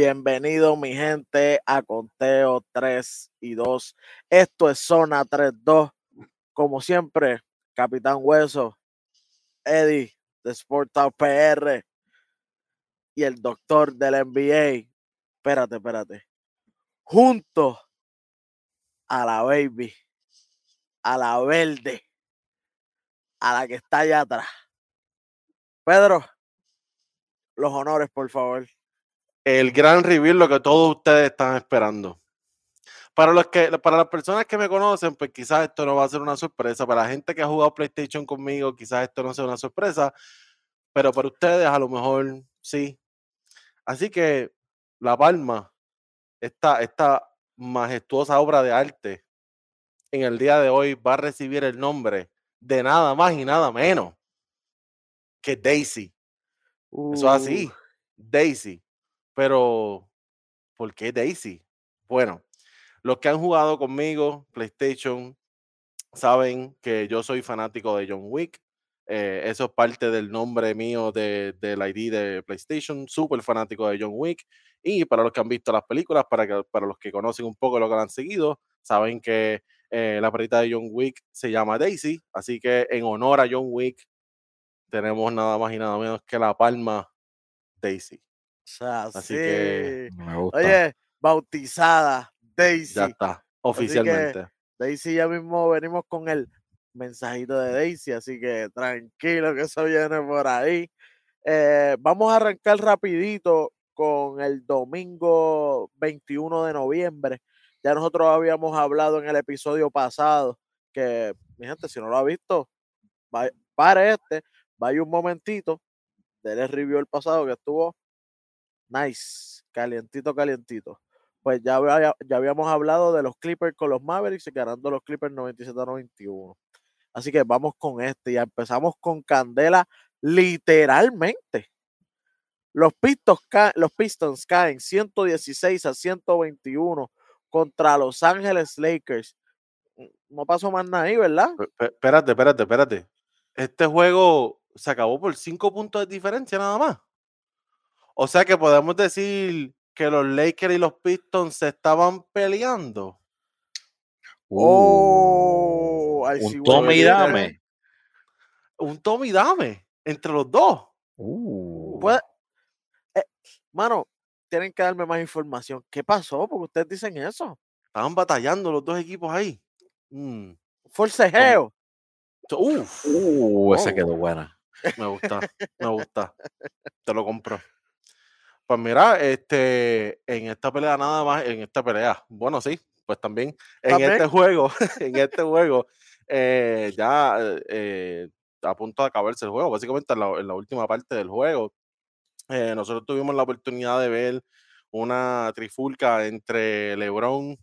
Bienvenido mi gente a Conteo 3 y 2. Esto es Zona 3-2. Como siempre, Capitán Hueso, Eddie de Sportal PR y el doctor del NBA. Espérate, espérate. Junto a la baby, a la verde, a la que está allá atrás. Pedro, los honores, por favor. El gran reveal, lo que todos ustedes están esperando. Para, los que, para las personas que me conocen, pues quizás esto no va a ser una sorpresa. Para la gente que ha jugado PlayStation conmigo, quizás esto no sea una sorpresa. Pero para ustedes, a lo mejor sí. Así que La Palma, esta, esta majestuosa obra de arte, en el día de hoy va a recibir el nombre de nada más y nada menos que Daisy. Eso es así, Uh, Daisy. Pero, ¿por qué Daisy? Bueno, los que han jugado conmigo PlayStation saben que yo soy fanático de John Wick. eh, eso es parte del nombre mío de, del ID de PlayStation, súper fanático de John Wick. Y para los que han visto las películas, para, para los que conocen un poco lo que han seguido, saben que eh, la perrita de John Wick se llama Daisy. Así que en honor a John Wick, tenemos nada más y nada menos que la palma Daisy. Sea, Así sí. que Me gusta. Oye, bautizada Daisy. ya está, oficialmente. Daisy ya mismo venimos con el mensajito de Daisy, así que tranquilo que eso viene por ahí. Eh, vamos a arrancar rapidito con el domingo 21 de noviembre. Ya nosotros habíamos hablado en el episodio pasado que, mi gente, si no lo ha visto, va- pare este, vaya un momentito, déle review el pasado que estuvo nice, calientito, calientito pues ya, ya habíamos hablado de los Clippers con los Mavericks y ganando los Clippers 97 a 91. Así que vamos con este. Ya empezamos con Candela literalmente. Los Pistons, ca- los Pistons caen 116 a 121 contra Los Ángeles Lakers. No pasó más nada ahí, ¿verdad? Pe- Espérate, espérate, espérate. Este juego se acabó por cinco puntos de diferencia nada más. O sea que podemos decir que los Lakers y los Pistons se estaban peleando. Oh, ahí sí un tome y dame. Un tome y dame entre los dos. Uh, Puede- eh, mano, tienen que darme más información. ¿Qué pasó? Porque ustedes dicen eso. Estaban batallando los dos equipos ahí. Mm. Forcejeo. Uf, uh, esa Oh. quedó buena. me gusta, me gusta. Te lo compro. Pues mira, este, en esta pelea nada más, en esta pelea, bueno, sí, pues también, en También. este juego, en este juego, eh, ya eh, eh, a punto de acabarse el juego, básicamente en la, en la última parte del juego, eh, nosotros tuvimos la oportunidad de ver una trifulca entre LeBron,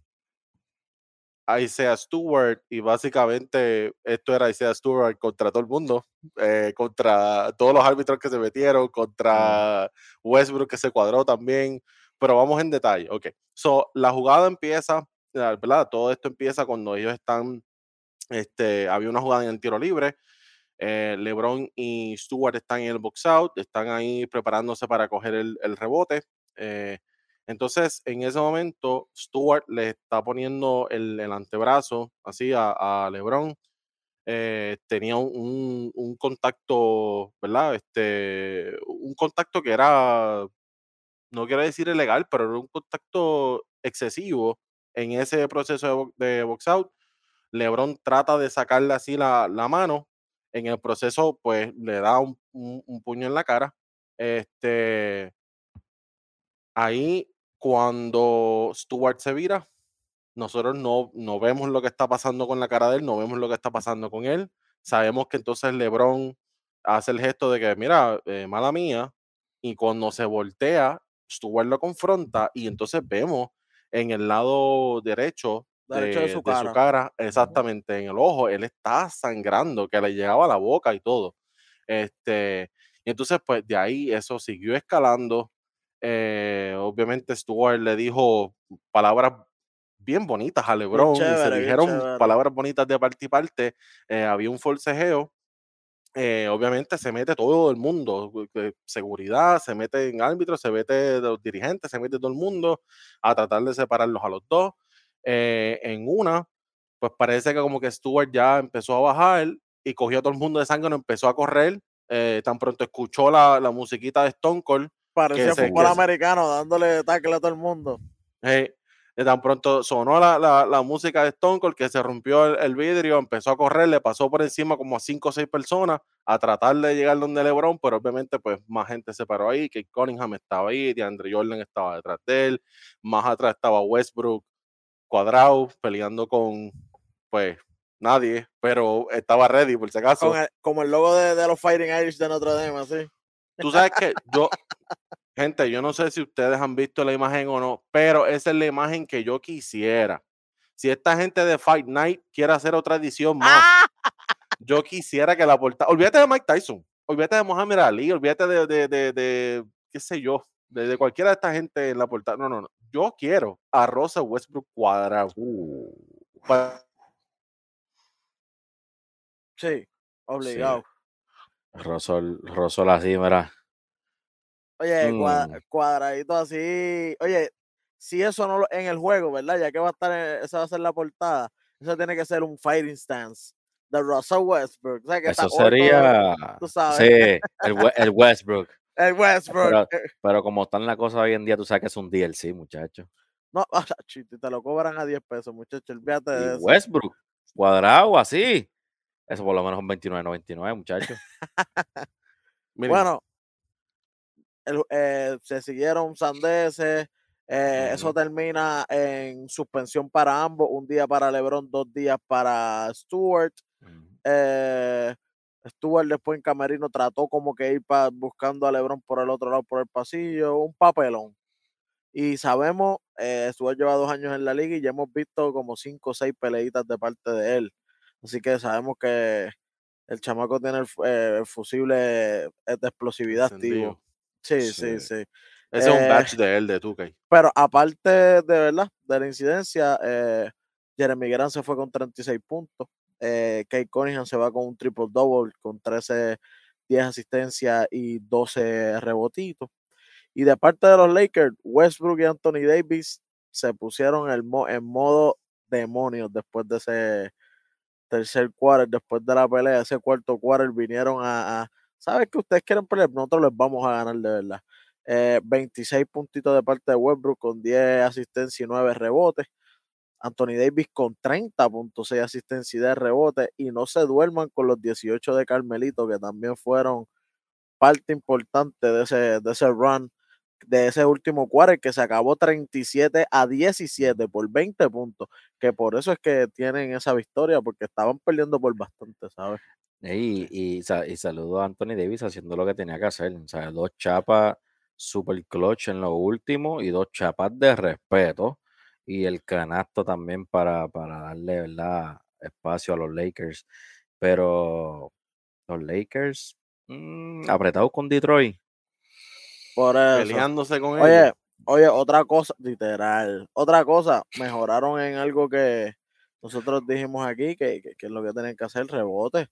Isaiah Stewart, y básicamente esto era Isaiah Stewart contra todo el mundo, eh, contra todos los árbitros que se metieron, contra Westbrook que se cuadró también, pero vamos en detalle, ok. So, la jugada empieza, ¿verdad? Todo esto empieza cuando ellos están, este, había una jugada en el tiro libre, eh, LeBron y Stewart están en el box out, están ahí preparándose para coger el, el rebote. eh, entonces, en ese momento, Stewart le está poniendo el, antebrazo así a, LeBron. eh, tenía un, un- un contacto, ¿verdad? Este, un contacto que era, no quiero decir ilegal, pero era un contacto excesivo en ese proceso de, de box out. LeBron trata de sacarle así la, mano. En el proceso, pues le da un- un puño en la cara. Este, ahí, cuando Stewart se vira, nosotros no, no vemos lo que está pasando con la cara de él, no vemos lo que está pasando con él. Sabemos que entonces LeBron hace el gesto de que, mira, eh, mala mía, y cuando se voltea, Stewart lo confronta y entonces vemos en el lado derecho de, Derecho de su cara. exactamente, en el ojo, él está sangrando, que le llegaba a la boca y todo. Este, y entonces, pues de ahí eso siguió escalando. Eh, obviamente, Stewart le dijo palabras bien bonitas a LeBron y se dijeron chévere. palabras bonitas de parte y parte. eh, había un forcejeo eh, obviamente se mete todo el mundo, seguridad, se mete en árbitros, se mete los dirigentes, se mete todo el mundo a tratar de separarlos a los dos. Eh, en una, pues parece que como que Stuart ya empezó a bajar y cogió a todo el mundo de sangre, empezó a correr. Eh, tan pronto escuchó la, la, musiquita de Stone Cold. Parecía fútbol americano dándole tackle a todo el mundo. Eh, tan pronto sonó la, la, la, música de Stone Cold que se rompió el, vidrio, empezó a correr, le pasó por encima como a cinco o seis personas a tratar de llegar donde LeBron, pero obviamente pues más gente se paró ahí, que Cunningham estaba ahí, DeAndre Jordan estaba detrás de él, más atrás estaba Westbrook, cuadrado, peleando con pues nadie, pero estaba ready por si acaso. como el logo de, de, los Fighting Irish de Notre Dame, así. Tú sabes que yo, gente, yo no sé si ustedes han visto la imagen o no, pero esa es la imagen que yo quisiera. Si esta gente de Fight Night quiere hacer otra edición más, yo quisiera que la portada. Olvídate de Mike Tyson, olvídate de Muhammad Ali, olvídate de, de, de, de qué sé yo, de, cualquiera de esta gente en la portada. No, no, no. Yo quiero a Rosa Westbrook cuadrado. Uh. Sí, obligado. Sí. Rosol, Rosol así, mira. Oye, mm. cuadradito así. Oye, si eso no lo, en el juego, ¿verdad? Ya que va a estar, esa va a ser la portada, eso tiene que ser un fighting stance de Russell Westbrook. eso sería. Tú sabes. Sí, el, el Westbrook. el Westbrook. Pero, como están las cosas hoy en día, tú sabes que es un DLC, muchacho. No, te lo cobran a 10 pesos, muchacho. Olvídate de eso. Westbrook, cuadrado, así. Eso por lo menos un 29.99, muchachos. bueno, eh, se siguieron sandeces. Eh, eso termina en suspensión para ambos, un día para LeBron, dos días para Stewart. Eh, Stewart después en Camerino trató como que ir buscando a LeBron por el otro lado, por el pasillo, un papelón. Y sabemos, eh, Stewart lleva dos años en la liga y ya hemos visto como cinco o seis peleitas de parte de él. Así que sabemos que el chamaco tiene el, eh, fusible de explosividad activo. Sí, sí, sí, Ese es un batch eh, de él, de Tukey. Pero aparte de verdad, de la incidencia, eh, Jeremy Grant se fue con 36 puntos. Eh, Kate Cunningham se va con un triple double, con 13, 10 asistencias y 12 rebotitos. Y de parte de los Lakers, Westbrook y Anthony Davis se pusieron en modo demonios después de ese tercer quarter, después de la pelea, ese cuarto quarter, vinieron a, ¿sabes que ustedes quieren pelear? Nosotros les vamos a ganar de verdad. 26 eh, puntitos de parte de Westbrook con 10 asistencias y 9 rebotes. Anthony Davis con 30.6 asistencias y 10 rebotes. Y no se duerman con los 18 de Carmelito, que también fueron parte importante de ese, de ese run de ese último quarter que se acabó 37 a 17 por 20 puntos, que por eso es que tienen esa victoria, porque estaban perdiendo por bastante, ¿sabes? Y, y, saludo a Anthony Davis haciendo lo que tenía que hacer, o sea, dos chapas super clutch en lo último y dos chapas de respeto y el canasto también para, para darle ¿verdad? espacio a los Lakers, pero los Lakers mm, apretados con Detroit por eso. Peleándose con oye, Oye, otra cosa, literal, otra cosa, mejoraron en algo que nosotros dijimos aquí, que, que, es lo que tienen que hacer, rebote.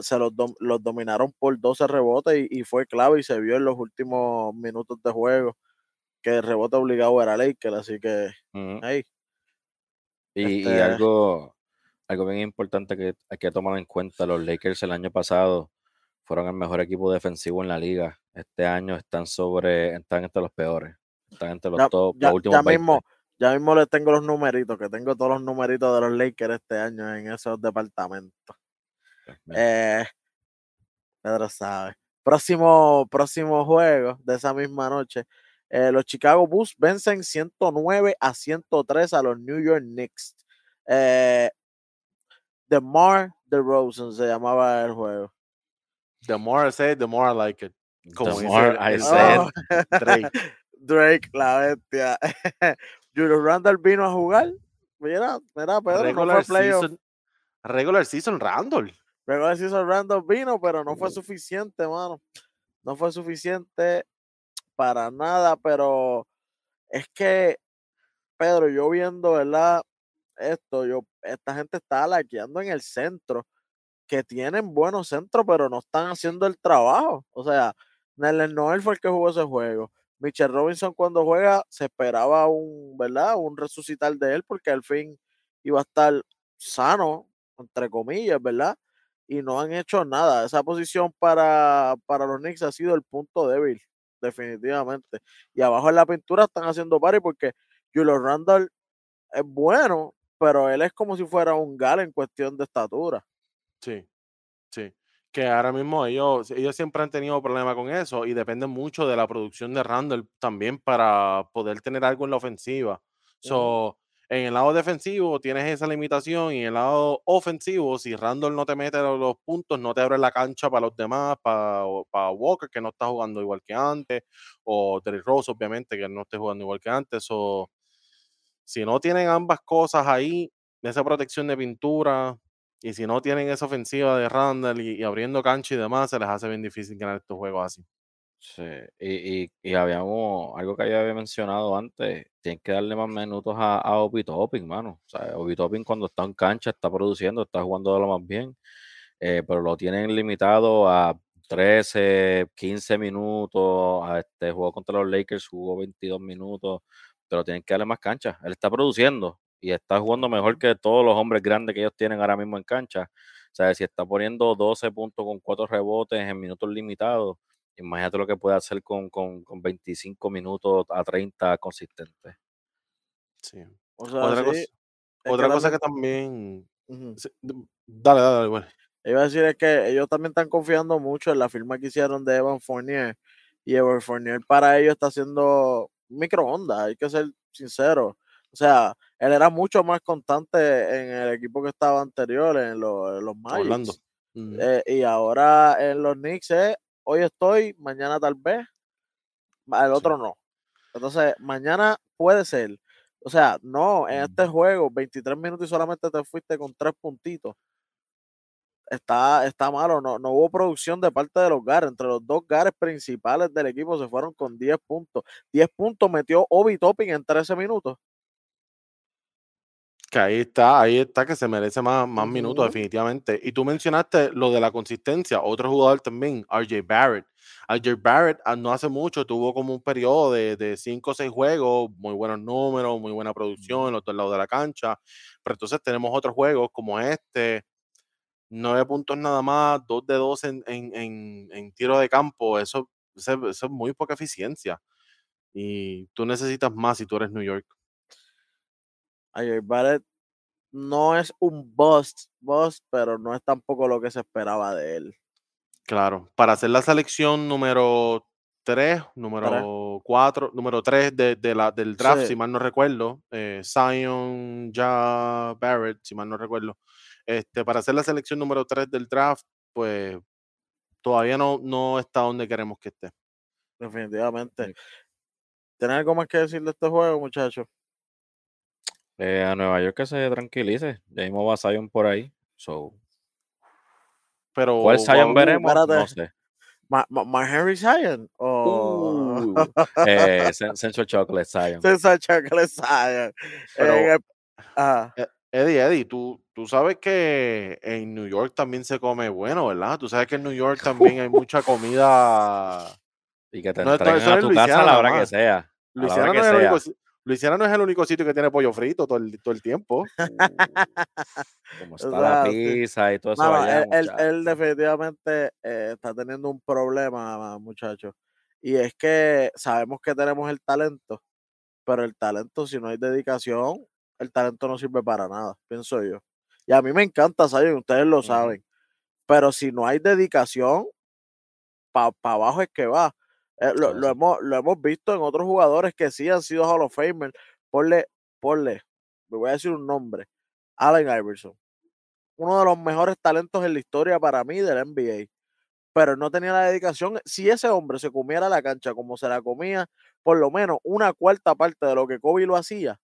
Se los, los dominaron por 12 rebotes y, fue clave y se vio en los últimos minutos de juego que el rebote obligado era Lakers, así que ahí. Y, este algo, algo bien importante que hay que tomar en cuenta, los Lakers el año pasado fueron el mejor equipo defensivo en la liga. Este año están sobre, están entre los peores. Están entre los top, ya, últimos ya mismo, ya mismo les tengo los numeritos, que tengo todos los numeritos de los Lakers este año en esos departamentos. Pues eh, Pedro sabe. Próximo, próximo juego de esa misma noche. Eh, los Chicago Bulls vencen 109 a 103 a los New York Knicks. Eh, the Mar the Rosen se llamaba el juego. The more I say it, the more I like it. Como the more I say oh. Drake. Drake, la bestia. Julio Randall vino a jugar. Mira, mira, Pedro, regular no fue season, regular season Randall. Regular season Randall vino, pero no fue suficiente, mano. No fue suficiente para nada, pero es que, Pedro, yo viendo, ¿verdad? Esto, yo, esta gente está laqueando en el centro que tienen buenos centros, pero no están haciendo el trabajo. O sea, Nelen Noel fue el que jugó ese juego. Mitchell Robinson cuando juega se esperaba un, ¿verdad? Un resucitar de él porque al fin iba a estar sano, entre comillas, ¿verdad? Y no han hecho nada. Esa posición para, para los Knicks ha sido el punto débil, definitivamente. Y abajo en la pintura están haciendo pari porque Julio Randall es bueno, pero él es como si fuera un gal en cuestión de estatura. Sí, sí. Que ahora mismo ellos, ellos siempre han tenido problemas con eso y dependen mucho de la producción de Randall también para poder tener algo en la ofensiva. So, en el lado defensivo tienes esa limitación y en el lado ofensivo, si Randall no te mete los, puntos, no te abre la cancha para los demás, para, para Walker, que no está jugando igual que antes, o Terry Rose, obviamente, que no esté jugando igual que antes. O si no tienen ambas cosas ahí, esa protección de pintura, y si no tienen esa ofensiva de Randall y, abriendo cancha y demás, se les hace bien difícil ganar estos juegos así. Sí, y, y, habíamos algo que ya había mencionado antes, tienen que darle más minutos a, a Obi Topping, mano. O sea, Obi Topping cuando está en cancha está produciendo, está jugando de lo más bien, eh, pero lo tienen limitado a 13, 15 minutos. A este juego contra los Lakers jugó 22 minutos, pero tienen que darle más cancha. Él está produciendo y está jugando mejor que todos los hombres grandes que ellos tienen ahora mismo en cancha. O sea, si está poniendo 12 puntos con 4 rebotes en minutos limitados Imagínate lo que puede hacer con, con, con 25 minutos a 30 consistentes. Sí. otra cosa, otra cosa que también. Dale, dale, bueno. Iba a decir es que ellos también están confiando mucho en la firma que hicieron de Evan Fournier. Y Evan Fournier para ellos está haciendo microondas, hay que ser sincero. O sea, él era mucho más constante en el equipo que estaba anterior, en, los, en los Magic. Eh, y ahora en los Knicks es hoy estoy, mañana tal vez, el otro no. Entonces, mañana puede ser. O sea, no, en este juego, 23 minutos y solamente te fuiste con tres puntitos. Está, está malo, no, no hubo producción de parte de los Gares. Entre los dos Gares principales del equipo se fueron con 10 puntos. 10 puntos metió Obi Topping en 13 minutos. Que ahí está, ahí está, que se merece más, más minutos, definitivamente. Y tú mencionaste lo de la consistencia, otro jugador también, RJ Barrett. RJ Barrett ah, no hace mucho tuvo como un periodo de 5 o 6 juegos, muy buenos números, muy buena producción en los dos lados de la cancha. Pero entonces tenemos otros juegos como este, 9 puntos nada más, 2 de 2 en, en, en, tiro de campo. Eso, eso, eso es muy poca eficiencia. Y tú necesitas más si tú eres New York. Ayer Barrett no es un bust, bust, pero no es tampoco lo que se esperaba de él. Claro, para hacer la selección número 3, número 4, número 3 de, la, del draft, si mal no recuerdo, eh, Zion, ya Barrett, si mal no recuerdo, este, para hacer la selección número 3 del draft, pues todavía no, no está donde queremos que esté. Definitivamente. ¿Tienes algo más que decir de este juego, muchachos? Eh, a Nueva York que se tranquilice. Ya mismo va Zion por ahí. So. Pero, ¿Cuál Zion veremos? No sé. ¿My Henry Zion? O uh, eh, Sensual Chocolate Zion. Sensual Chocolate Zion. Pero, e, Eddie, Eddie, tú, tú sabes que en New York también se come bueno, ¿verdad? Tú sabes que en New York también hay mucha comida. Y que te no, entreguen a tu casa a la hora que sea. Luisiana no, es el Luisiana no es el único sitio que tiene pollo frito todo el, todo el tiempo. Como está la pizza y todo eso. él, definitivamente eh, está teniendo un problema, muchachos. Y es que sabemos que tenemos el talento, pero el talento, si no hay dedicación, el talento no sirve para nada, pienso yo. Y a mí me encanta, ¿saben? Ustedes lo saben. Pero si no hay dedicación, para abajo es que va. Eh, lo, hemos, lo hemos visto en otros jugadores que sí han sido Hall of Famer. Ponle, ponle, me voy a decir un nombre. Allen Iverson. Uno de los mejores talentos en la historia para mí del NBA. Pero no tenía la dedicación. Si ese hombre se comiera la cancha como se la comía, por lo menos una cuarta parte de lo que Kobe lo hacía,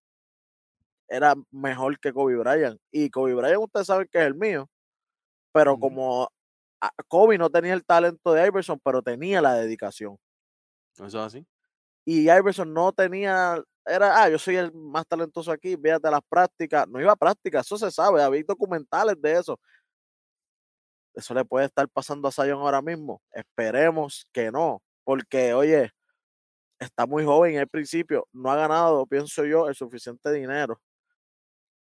era mejor que Kobe Bryant. Y Kobe Bryant, ustedes saben que es el mío. Pero como Kobe no tenía el talento de Iverson, pero tenía la dedicación. Eso es así. Y Iverson no tenía, era, ah, yo soy el más talentoso aquí, véate las prácticas. No iba a prácticas, eso se sabe, había documentales de eso. Eso le puede estar pasando a Zion ahora mismo. Esperemos que no, porque, oye, está muy joven al principio, no ha ganado, pienso yo, el suficiente dinero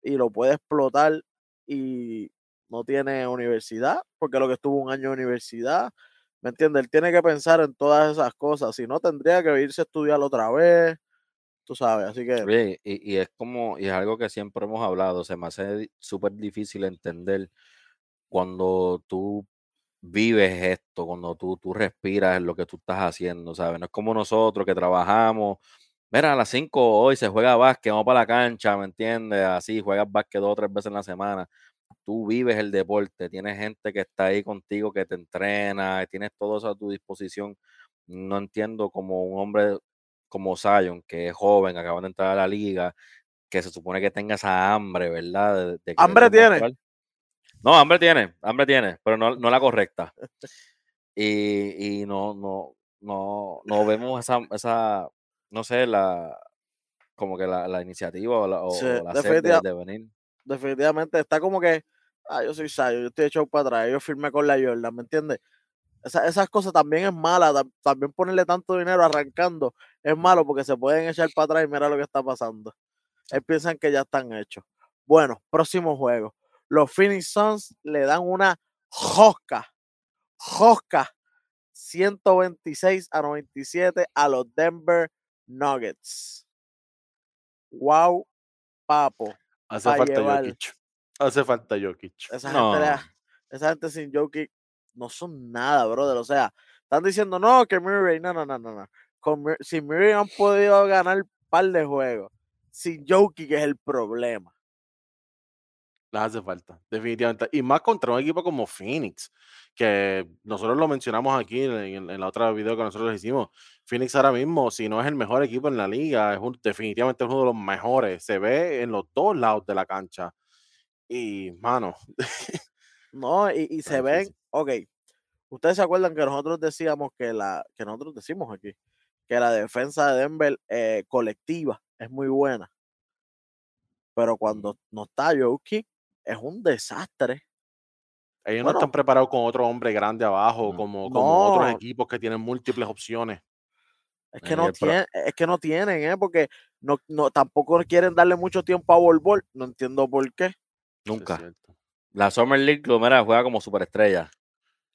y lo puede explotar y no tiene universidad, porque lo que estuvo un año de universidad, ¿me entiendes? Él tiene que pensar en todas esas cosas, si no tendría que irse a estudiar otra vez, tú sabes, así que... y, y, es como, y es algo que siempre hemos hablado, se me hace súper difícil entender cuando tú vives esto, cuando tú, tú respiras lo que tú estás haciendo, ¿sabes? No es como nosotros que trabajamos, mira, a las 5 hoy se juega básquet, vamos para la cancha, ¿me entiendes? Así, juegas básquet dos o tres veces en la semana. Tú vives el deporte, tienes gente que está ahí contigo, que te entrena, tienes todo eso a tu disposición. No entiendo como un hombre como Zion, que es joven, acaba de entrar a la liga, que se supone que tenga esa hambre, ¿verdad? hambre tiene. No, hambre tiene, hambre tiene, pero no, no la correcta. Y, y no, no, no, no vemos esa, esa, no sé, la como que la, la iniciativa o la, o, la sed de, venir. Definitivamente está como que, ah, yo soy Sayo, yo estoy echado para atrás, yo firmé con la Jordan, ¿me entiendes? Esa, esas cosas también es mala, también ponerle tanto dinero arrancando es malo porque se pueden echar para atrás y mira lo que está pasando. Ellos piensan que ya están hechos. Bueno, próximo juego. Los Phoenix Suns le dan una josca, josca, 126 a 97 a los Denver Nuggets. Wow, papo. Hace falta Jokic. Hace falta Jokic. Esa, gente, esa gente sin Jokic no son nada, brother. O sea, están diciendo no, que Murray, no, no, no, no, no. Con, sin Murray han podido ganar un par de juegos. Sin Jokic es el problema. Les hace falta, definitivamente. Y más contra un equipo como Phoenix, que nosotros lo mencionamos aquí en, la otra video que nosotros hicimos. Phoenix ahora mismo, si no es el mejor equipo en la liga, es definitivamente uno de los mejores. Se ve en los dos lados de la cancha. Y, mano. no, y, se ven, ok. Ustedes se acuerdan que nosotros decíamos que la, que nosotros decimos aquí, que la defensa de Denver eh, colectiva es muy buena. Pero cuando no está Jokic, es un desastre. Ellos no están preparados con otro hombre grande abajo, como, como otros equipos que tienen múltiples opciones. Es que, no tienen, es que no tienen, ¿eh? porque no, no, tampoco quieren darle mucho tiempo a Volvol. No entiendo por qué. Nunca. La Summer League, mira, juega como superestrella.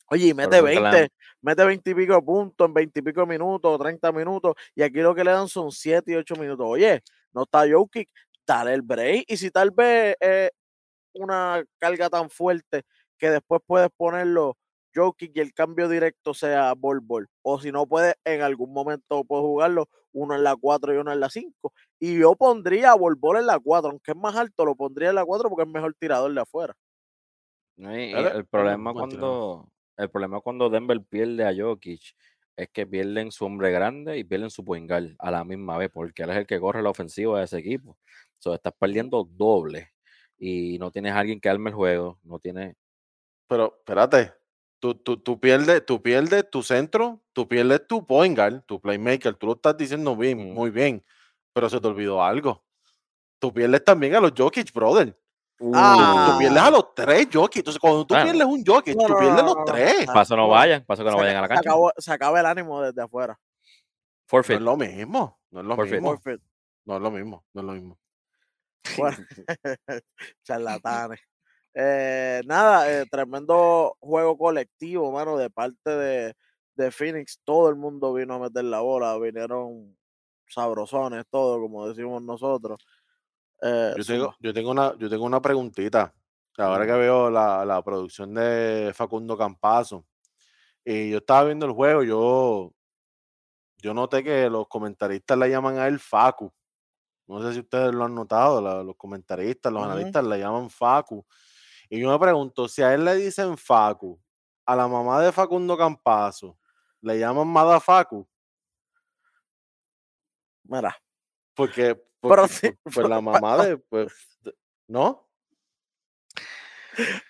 Oye, y mete 20, mete 20 y pico puntos en 20 y pico minutos, 30 minutos, y aquí lo que le dan son 7 y 8 minutos. Oye, no está Jokic, dale el break, y si tal vez eh, una carga tan fuerte que después puedes ponerlo Jokic y el cambio directo sea bol bol. O si no puedes, en algún momento puedes jugarlo uno en la 4 y uno en la 5. Y yo pondría a bol bol en la 4, aunque es más alto, lo pondría en la 4 porque es mejor tirador de afuera. el problema cuando el problema cuando Denver pierde a Jokic es que pierden su hombre grande y pierden su poingal a la misma vez, porque él es el que corre la ofensiva de ese equipo. So, estás perdiendo doble y no tienes a alguien que arme el juego, no tiene Pero espérate, tú, tú, tú, pierdes, tú pierdes tu centro, tú pierdes tu point guard, tu playmaker, tú lo estás diciendo bien, muy bien, pero se te olvidó algo. Tú pierdes también a los Jokic, brother. Tú, pierdes a los tres Jokic. Entonces, cuando tú pierdes un Jokic, tú pierdes los tres. Paso no vayan, paso que no vayan a la cancha. Se, acaba el ánimo desde afuera. Forfeit. No es lo mismo. No es lo mismo. No es lo mismo. No es lo mismo. charlatanes. Eh, nada, eh, tremendo juego colectivo, mano, de parte de, de, Phoenix. Todo el mundo vino a meter la bola, vinieron sabrosones, todo, como decimos nosotros. Eh, yo, tengo, yo, tengo una, yo tengo una preguntita. Ahora que veo la, la producción de Facundo Campazo, y yo estaba viendo el juego, yo, yo noté que los comentaristas le llaman a él Facu. No sé si ustedes lo han notado, los comentaristas, los analistas le llaman Facu. Y yo me pregunto, si a él le dicen Facu, a la mamá de Facundo Campazo, ¿le llaman Mada Facu? Mira. Porque, porque pues la mamá de, pues, ¿no?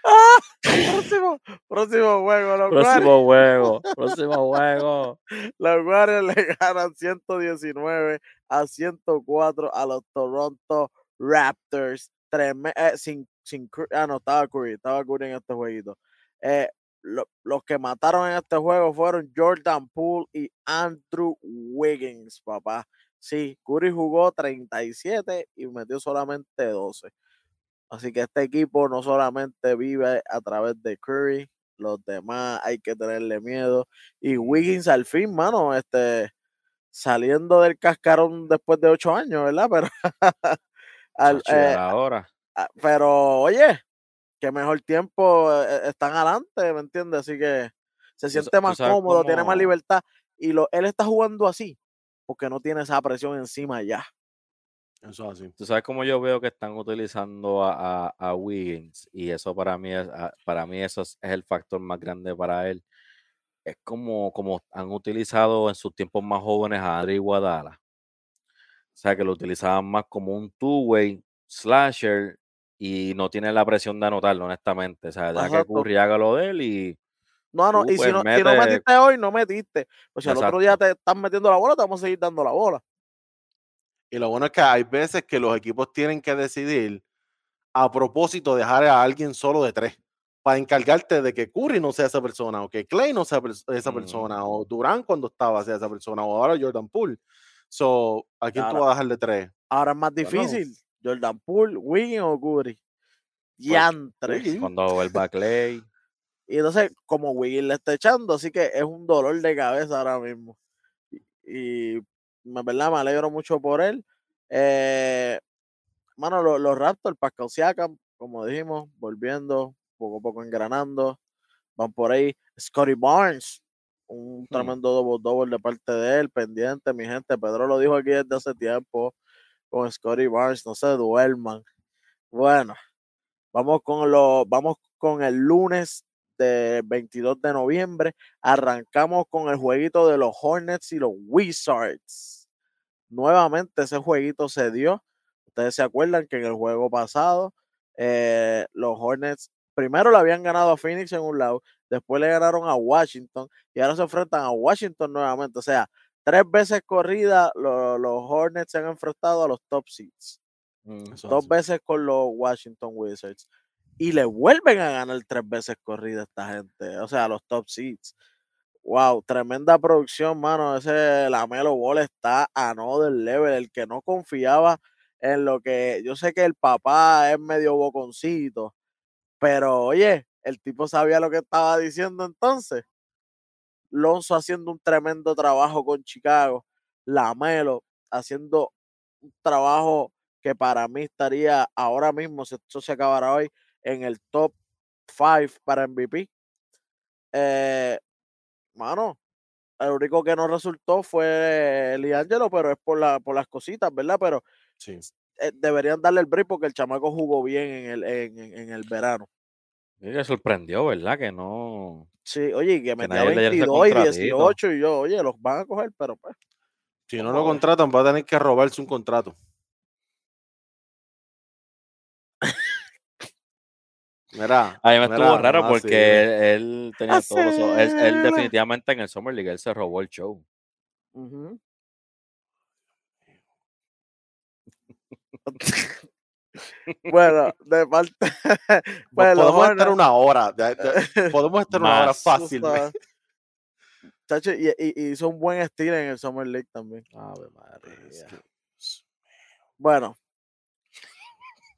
¡Ah! Próximo, próximo juego. Los próximo juego, próximo juego. Los Warriors le ganan 119 a 104 a los Toronto Raptors. Eh, sin, sin, ah, no, estaba Curry, estaba Curry en este jueguito. Eh, los que mataron en este juego fueron Jordan Poole y Andrew Wiggins, papá. Sí, Curry jugó 37 y metió solamente 12. Así que este equipo no solamente vive a través de Curry, los demás hay que tenerle miedo. Y Wiggins al fin, mano, este, saliendo del cascarón después de ocho años, ¿verdad? Pero, al, eh, ahora. pero oye, que mejor tiempo eh, están adelante, ¿me entiendes? Así que se siente más cómodo, tiene más libertad. Y lo, él está jugando así porque no tiene esa presión encima ya. Eso así. Tú sabes cómo yo veo que están utilizando a, a, Wiggins y eso para mí es, para mí eso es, el factor más grande para él. Es como, como han utilizado en sus tiempos más jóvenes a Adri Guadala. O sea, que lo utilizaban más como un two-way slasher y no tiene la presión de anotarlo, honestamente. O sea, deja que Curry haga lo de él y. No, no, y si, pues, no, si no metiste hoy, no metiste. Pues si al otro día te están metiendo la bola, te vamos a seguir dando la bola. Y lo bueno es que hay veces que los equipos tienen que decidir a propósito dejar a alguien solo de tres para encargarte de que Curry no sea esa persona, o que Clay no sea esa persona, o Durán cuando estaba sea esa persona, o ahora Jordan Poole. So, ¿a quién tú vas a dejar de tres? Ahora es más difícil. Jordan Poole, Wiggins o Curry. Pues, Yantre. Cuando vuelva Clay. Y entonces, como Wiggins le está echando, así que es un dolor de cabeza ahora mismo. Y, verdad me alegro mucho por él. Eh, mano, los, Raptors, Pascal Siakam, como dijimos, volviendo, poco a poco engranando. Van por ahí. Scotty Barnes, un hmm. tremendo double double de parte de él, pendiente, mi gente. Pedro lo dijo aquí desde hace tiempo con Scotty Barnes, no se duerman. Bueno, vamos con lo, vamos con el lunes de 22 de noviembre. Arrancamos con el jueguito de los Hornets y los Wizards. Nuevamente ese jueguito se dio. Ustedes se acuerdan que en el juego pasado eh, los Hornets primero le habían ganado a Phoenix en un lado, después le ganaron a Washington y ahora se enfrentan a Washington nuevamente. O sea, tres veces corrida los, Hornets se han enfrentado a los top seeds. Mm, Dos veces con los Washington Wizards. Y le vuelven a ganar tres veces corrida a esta gente. O sea, los top seeds. Wow, tremenda producción, mano. Ese Lamelo Ball está a no del level. El que no confiaba en lo que. Yo sé que el papá es medio boconcito, pero oye, el tipo sabía lo que estaba diciendo entonces. Lonzo haciendo un tremendo trabajo con Chicago, Lamelo haciendo un trabajo que para mí estaría ahora mismo, si esto se acabara hoy, en el top 5 para MVP. Eh, mano, el único que no resultó fue Liangelo, pero es por, la, por las cositas, ¿verdad? Pero sí. Eh, deberían darle el break porque el chamaco jugó bien en el, en, en el verano. Y que sorprendió, ¿verdad? Que no. Sí, oye, que, me 22 y 18 y yo, oye, los van a coger, pero pues. Si no lo contratan, va a tener que robarse un contrato. Mira, a mí me estuvo raro porque él, tenía todos los, él, definitivamente en el Summer League él se robó el show. Bueno, de parte. podemos estar una hora. podemos estar una hora fácil. Chacho, y, hizo un buen estilo en el Summer League también. Ave María. Bueno,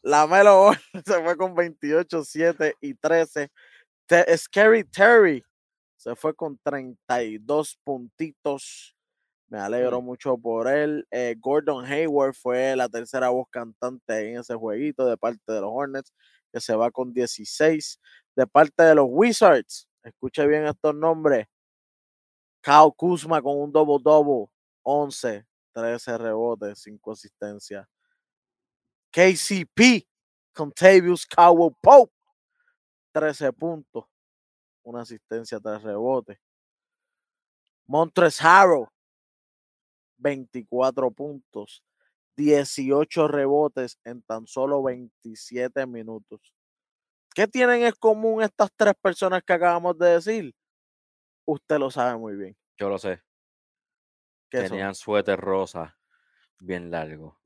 la Melo se fue con 28, 7 y 13. Scary Terry se fue con 32 puntitos. Me alegro mucho por él. Eh, Gordon Hayward fue la tercera voz cantante en ese jueguito de parte de los Hornets, que se va con 16. De parte de los Wizards, escuche bien estos nombres. Kyle Kuzma con un double-double, 11, 13 rebotes, 5 asistencias. KCP con Tavius Cowell Pope, 13 puntos, una asistencia, 3 rebotes. Montres Harrow, 24 puntos, 18 rebotes en tan solo 27 minutos. ¿Qué tienen en común estas tres personas que acabamos de decir? Usted lo sabe muy bien. Yo lo sé. Tenían suéter rosa bien largo.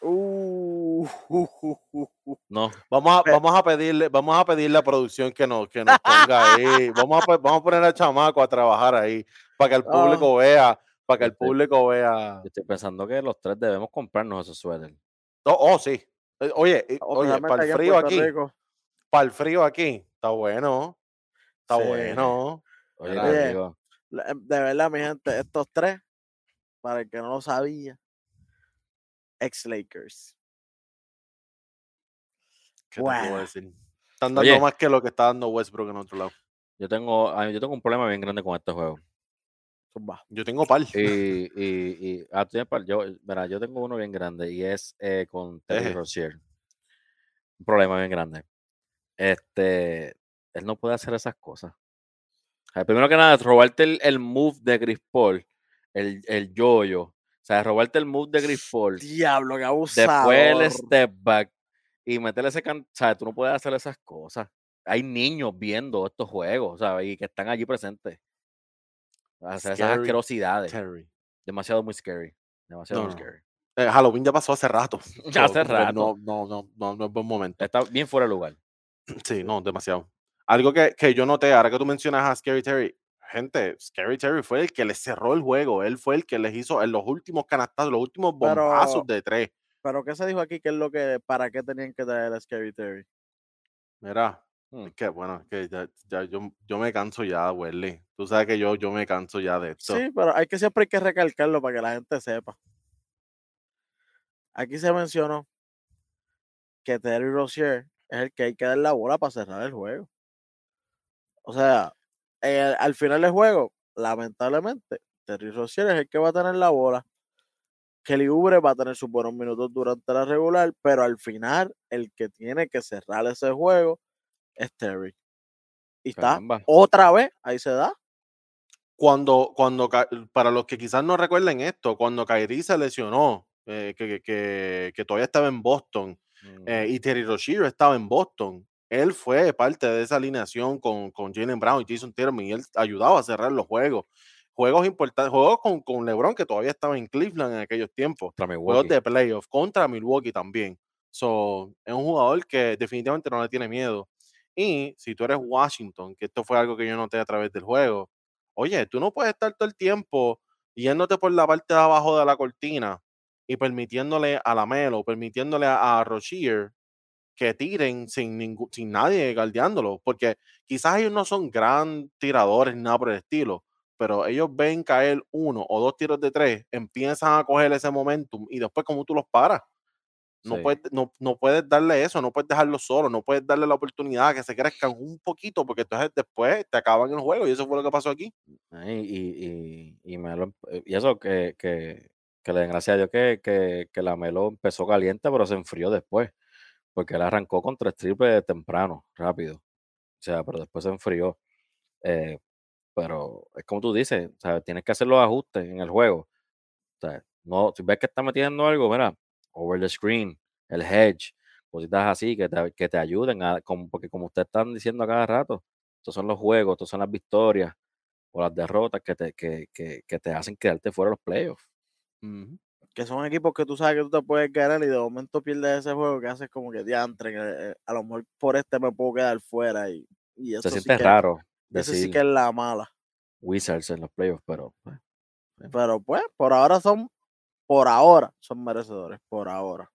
Uh, Uh, uh, uh, uh, uh. No, Vamos a, vamos a pedirle, vamos a pedirle a producción que nos, que nos ponga ahí. Vamos a, vamos a poner al chamaco a trabajar ahí para que el público vea, para que el Este- público vea. yo estoy pensando que los tres debemos comprarnos esos suéteres. Oh, oh, sí. Eh, Oye, eh, oye, Especialmente para el frío aquí, para el frío aquí, está bueno. Está Sí. bueno. Oye, Oye, em, De verdad, mi gente, estos tres, para el que no lo sabía, ex Lakers. ¿Qué te puedo decir? Están dando Oye. más que lo que está dando Westbrook en otro lado. yo tengo, yo tengo un problema bien grande con este juego. Yo tengo par. Y, y, y ah, tú tienes par- yo, mira, yo tengo uno bien grande y es eh, con Terry. Rozier. Un problema bien grande. Este, él no puede hacer esas cosas. O sea, primero que nada, robarte el, el move de Chris Paul, el, el yo-yo. O sea, robarte el move de Chris Paul, Diablo, qué abusador. después el step back y meterle ese can... Sea, tú no puedes hacer esas cosas. Hay niños viendo estos juegos, ¿sabes? Y que están allí presentes. Hacer esas asquerosidades. Demasiado muy scary. Demasiado No, muy scary. Eh, Halloween ya pasó hace rato. Ya hace rato. No, no, no, no, no es buen momento. Está bien fuera de lugar. Sí, no, demasiado. Algo que, que yo noté, ahora que tú mencionas a Scary Terry, gente, Scary Terry fue el que les cerró el juego, él fue el que les hizo en los últimos canastazos, los últimos bombazos Pero- de tres. Pero ¿qué se dijo aquí? ¿Qué es lo que, para qué tenían que traer a Scary Terry? Mira, Mm. es que bueno, es que ya, ya yo, yo me canso ya, Welly. Tú sabes que yo, yo me canso ya de esto. Sí, pero hay que siempre hay que recalcarlo para que la gente sepa. Aquí se mencionó que Terry Rozier es el que hay que dar la bola para cerrar el juego. O sea, eh, al final del juego, lamentablemente, Terry Rozier es el que va a tener la bola. Kelly Oubre va a tener sus buenos minutos durante la regular, pero al final el que tiene que cerrar ese juego es Terry. Y está Caramba. otra vez, ahí se da. Cuando, cuando, para los que quizás no recuerden esto, cuando Kyrie se lesionó, eh, que, que- que, que todavía estaba en Boston, eh, Mm, y Terry Rozier estaba en Boston. Él fue parte de esa alineación con, con Jalen Brown y Jason Tatum y él ayudaba a cerrar los juegos. Juegos importantes, juegos con, con LeBron que todavía estaba en Cleveland en aquellos tiempos. Juegos de playoff contra Milwaukee también. So, es un jugador que definitivamente no le tiene miedo. Y si tú eres Washington, que esto fue algo que yo noté a través del juego, oye, tú no puedes estar todo el tiempo yéndote por la parte de abajo de la cortina y permitiéndole a la Melo, permitiéndole a, a Rozier que tiren sin, ningún, sin nadie guardiándolo, porque quizás ellos no son gran tiradores ni nada por el estilo, pero ellos ven caer uno o dos tiros de tres, empiezan a coger ese momentum y después como tú los paras. No, Sí. puedes, no, no puedes darle eso, no puedes dejarlo solo, no puedes darle la oportunidad que se crezcan un poquito, porque entonces después te acaban el juego y eso fue lo que pasó aquí. Ay, Y, y, y, Melo empe- y eso que, que, que le den gracias a Dios que, que, que la Melo empezó caliente, pero se enfrió después. Porque él arrancó con tres triples temprano, rápido. O sea, pero después se enfrió. Eh, pero es como tú dices, o sea, tienes que hacer los ajustes en el juego. O sea, no, si ves que está metiendo algo, mira, over the screen, el hedge, cositas así que te, que te ayuden, a, como, porque como ustedes están diciendo a cada rato, estos son los juegos, estos son las victorias o las derrotas que te, que, que, que te hacen quedarte fuera de los playoffs. Que son equipos que tú sabes que tú te puedes ganar y de momento pierdes ese juego que haces como que diantre, eh, a lo mejor por este me puedo quedar fuera y, y eso Se sí siente raro eso sí decir que es la mala. Wizards en los playoffs, pero pues, Pero pues, por ahora son, por ahora, son merecedores, por ahora.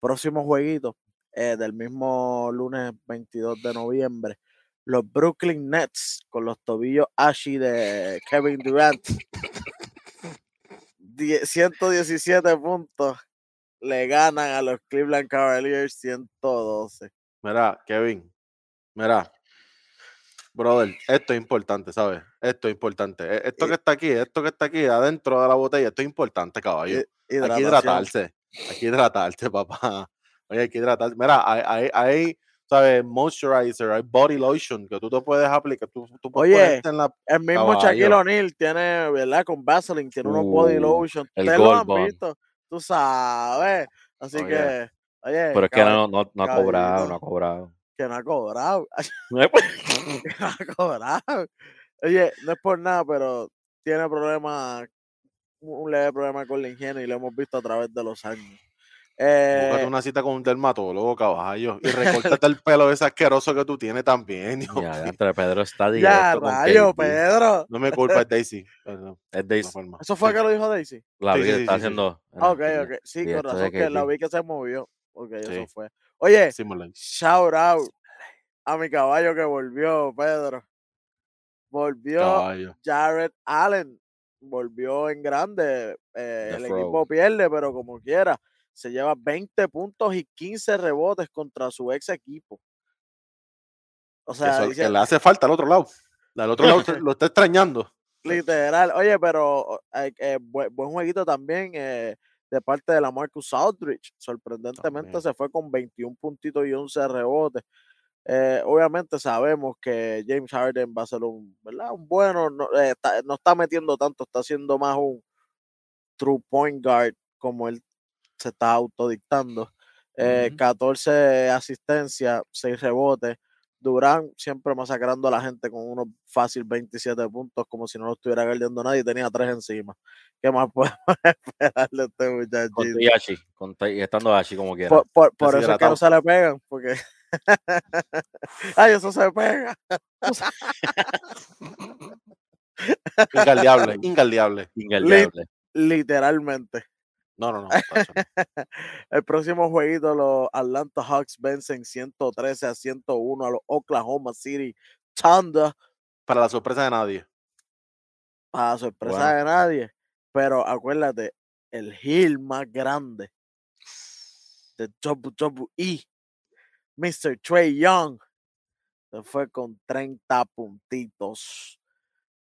Próximo jueguito eh, del mismo lunes 22 de noviembre. Los Brooklyn Nets con los tobillos ashy de Kevin Durant. Die- 117 puntos le ganan a los Cleveland Cavaliers 112. Mira, Kevin, mira, brother, esto es importante, ¿sabes? Esto es importante. E- Esto que está aquí, esto que está aquí adentro de la botella, esto es importante, caballo. Hay que hidratarse, hay que hidratarse, papá. Oye, hay que hidratarse. Mira, hay, hay, hay, ¿sabes? Moisturizer, hay body lotion que tú te puedes aplicar. Tú, tú puedes Oye, ponerte en la... El mismo Caballo. Shaquille O'Neal tiene, ¿verdad? Con Vaseline, tiene unos body Uh, lotion. Ustedes lo han Bond. visto, tú sabes. Así Oye. que, oye, pero es que no, no, no ha cobrado, no ha cobrado. Que no ha cobrado. que no ha cobrado. Oye, no es por nada, pero tiene problemas, un leve problema con la higiene y lo hemos visto a través de los años. Búscate Eh, una cita con un dermatólogo, caballo. Y recórtate el pelo ese asqueroso que tú tienes también. Ya, Pedro está ya, directo con rayo. Pedro. No me culpes, Daisy. Perdón, Es Daisy. Eso fue Sí. que lo dijo Daisy. La Sí, vi sí, está haciendo. Ah, Ok, ok. Sí, con razón que la vi que se movió. Ok, eso fue. Oye, shout out a mi caballo que volvió, Pedro. Volvió Caballo. Jared Allen. Volvió en grande. eh, el equipo pierde, pero como quiera. Se lleva 20 puntos y 15 rebotes contra su ex equipo. O sea, eso- dice- que le hace falta al otro lado. Al otro lado lo está extrañando. Literal. Oye, pero eh, eh, buen, buen jueguito también de parte de la Marcus Aldridge. Sorprendentemente se fue con 21 puntitos y 11 rebotes. Eh, obviamente sabemos que James Harden va a ser un, ¿verdad? un bueno, no, eh, está, no está metiendo tanto, está siendo más un true point guard como él se está autodictando. Eh, Ujú. 14 asistencias, 6 rebotes. Durán siempre masacrando a la gente con unos fácil 27 puntos, como si no lo estuviera guardiando nadie y tenía 3 encima. ¿Qué más podemos esperar de este muchachito? Con y estando Yachi como quiera. Por, por, eso es que no se le pegan, porque. Ay, eso se pega. Ingaldeable, ingaldeable. Ingaldeable. Literalmente. No, no, no. El próximo jueguito, los Atlanta Hawks vencen 113 a 101 a los Oklahoma City Thunder, Para la sorpresa de nadie. para sorpresa Bueno. de nadie. Pero acuérdate, el heel más grande de WWE, Mr. Trey Young, se fue con 30 puntitos.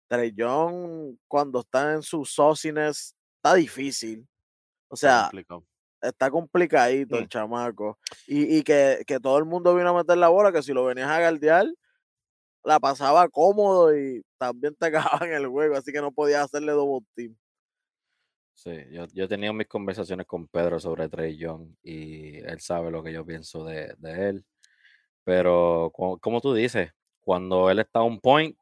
Trey Young, cuando está en su sauciness, está difícil. O sea, complicado. está complicadito el chamaco. Y, y que, que todo el mundo vino a meter la bola, que si lo venías a guardiar, la pasaba cómodo y también te acababa en el juego, así que no podías hacerle double team. Sí, yo, yo he tenido mis conversaciones con Pedro sobre Trey Young y él sabe lo que yo pienso de, de él. Pero co- como tú dices, cuando él está on point,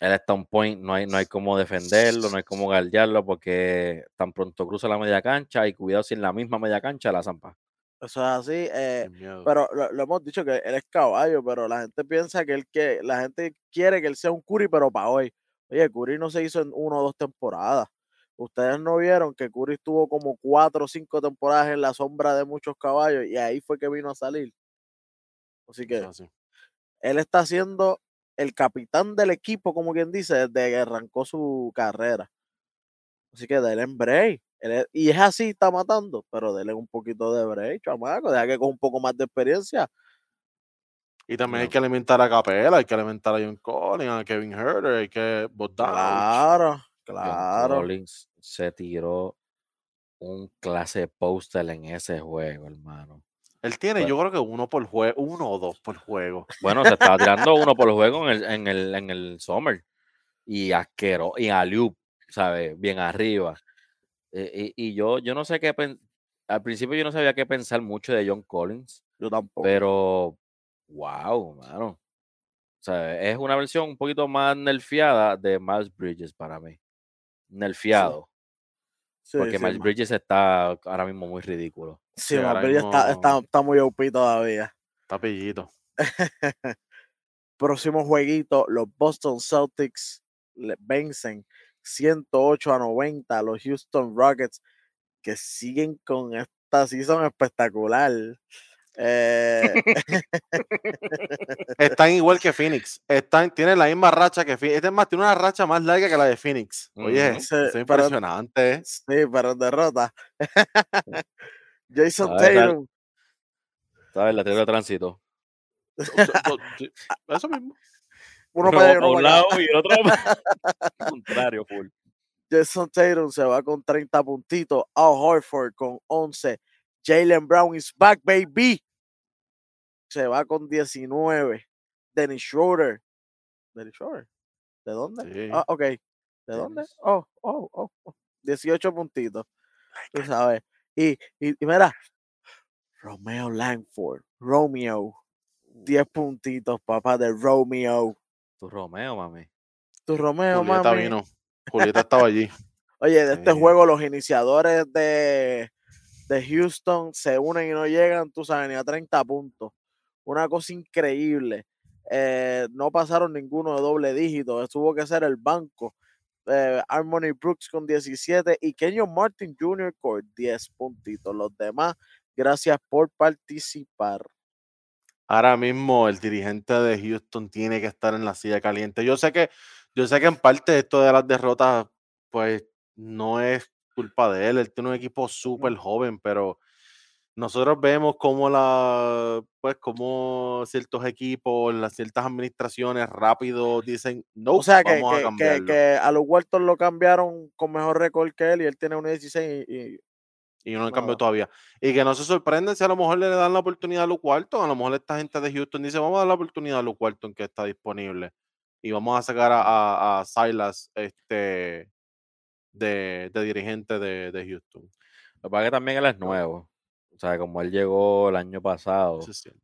él está on point, no hay, no hay cómo defenderlo, no hay cómo guardiarlo porque tan pronto cruza la media cancha y cuidado si en la misma media cancha la zampa. Eso es así. eh, pero lo, lo hemos dicho que él es caballo, pero la gente piensa que él que la gente quiere que él sea un Curry, pero para hoy. Oye, Curry no se hizo en una o dos temporadas. Ustedes no vieron que Curry estuvo como cuatro o cinco temporadas en la sombra de muchos caballos y ahí fue que vino a salir. Así que así. él está siendo el capitán del equipo, como quien dice, desde que arrancó su carrera. Así que dele en break. Él y es así, está matando, pero dele un poquito de break, chamaco. Deja que con un poco más de experiencia. Y también hay que alimentar a Capela, hay que alimentar a John Collins, a Kevin Herter, hay que Bogdanovich. Claro, John claro. Collins se tiró un clase póster en ese juego, hermano. Él tiene, Bueno. yo creo que uno por juego, uno o dos por juego. Bueno, se estaba tirando uno por juego en el, en el, en el Summer. Y asquero, y Aliup, ¿sabes? Bien arriba. Eh, y, y yo, yo no sé qué al principio yo no sabía qué pensar mucho de John Collins, Yo tampoco. pero wow, mano. O sea, es una versión un poquito más nerfeada de Miles Bridges para mí. Nerfeado. Sí, porque sí, Miles Bridges está ahora mismo muy ridículo. sí, Miles Bridges está, está, está muy OP todavía. Está pillito. Próximo jueguito, los Boston Celtics vencen 108 a 90 a los Houston Rockets, que siguen con esta season espectacular. Eh, Están igual que Phoenix. Están, tienen la misma racha que Phoenix. Este es más, tiene una racha más larga que la de Phoenix. Oye. Sí, eso es impresionante. ¿eh? sí, pero en derrota. Jason Tatum, ¿Sabes? La teoría de tránsito. Eso mismo. uno para un lado y el otro contrario, full. Jason Tatum se va con 30 puntitos. Al Horford con 11. Jalen Brown is back, baby. Se va con 19. Dennis Schroeder. Dennis Schroeder. ¿De dónde? Sí. Ah, ok. ¿De dónde? Oh, oh, oh. oh. 18 puntitos. Tú sabes. Y, y, y mira, Romeo Langford. Romeo. 10 puntitos, papá de Romeo. Tu Romeo, mami. Tu Romeo, Julieta mami. vino. Julieta estaba allí. Oye, de este juego, los iniciadores de, de Houston se unen y no llegan, tú sabes, ni a 30 puntos. Una cosa increíble. Eh, no pasaron ninguno de doble dígito. Tuvo que ser el banco. Eh, Harmony Brooks con 17 y Kenyon Martin Jr. con 10 puntitos. Los demás, gracias por participar. Ahora mismo el dirigente de Houston tiene que estar en la silla caliente. Yo sé que, yo sé que en parte esto de las derrotas, pues no es culpa de él. Él tiene un equipo súper joven, pero nosotros vemos cómo la, pues como ciertos equipos, las ciertas administraciones rápido dicen, no, O sea, que, vamos a que, que, cambiarlo. que a los Walton lo cambiaron con mejor récord que él y él tiene un 16 y, y- Y no han cambiado No. todavía. Y que no se sorprenden si a lo mejor le dan la oportunidad a Luke Walton. A lo mejor esta gente de Houston dice, vamos a dar la oportunidad a Luke Walton que está disponible. Y vamos a sacar a, a- a Silas este, de, de dirigente de, de Houston. Lo que pasa es que también él es nuevo. O sea, como él llegó el año pasado,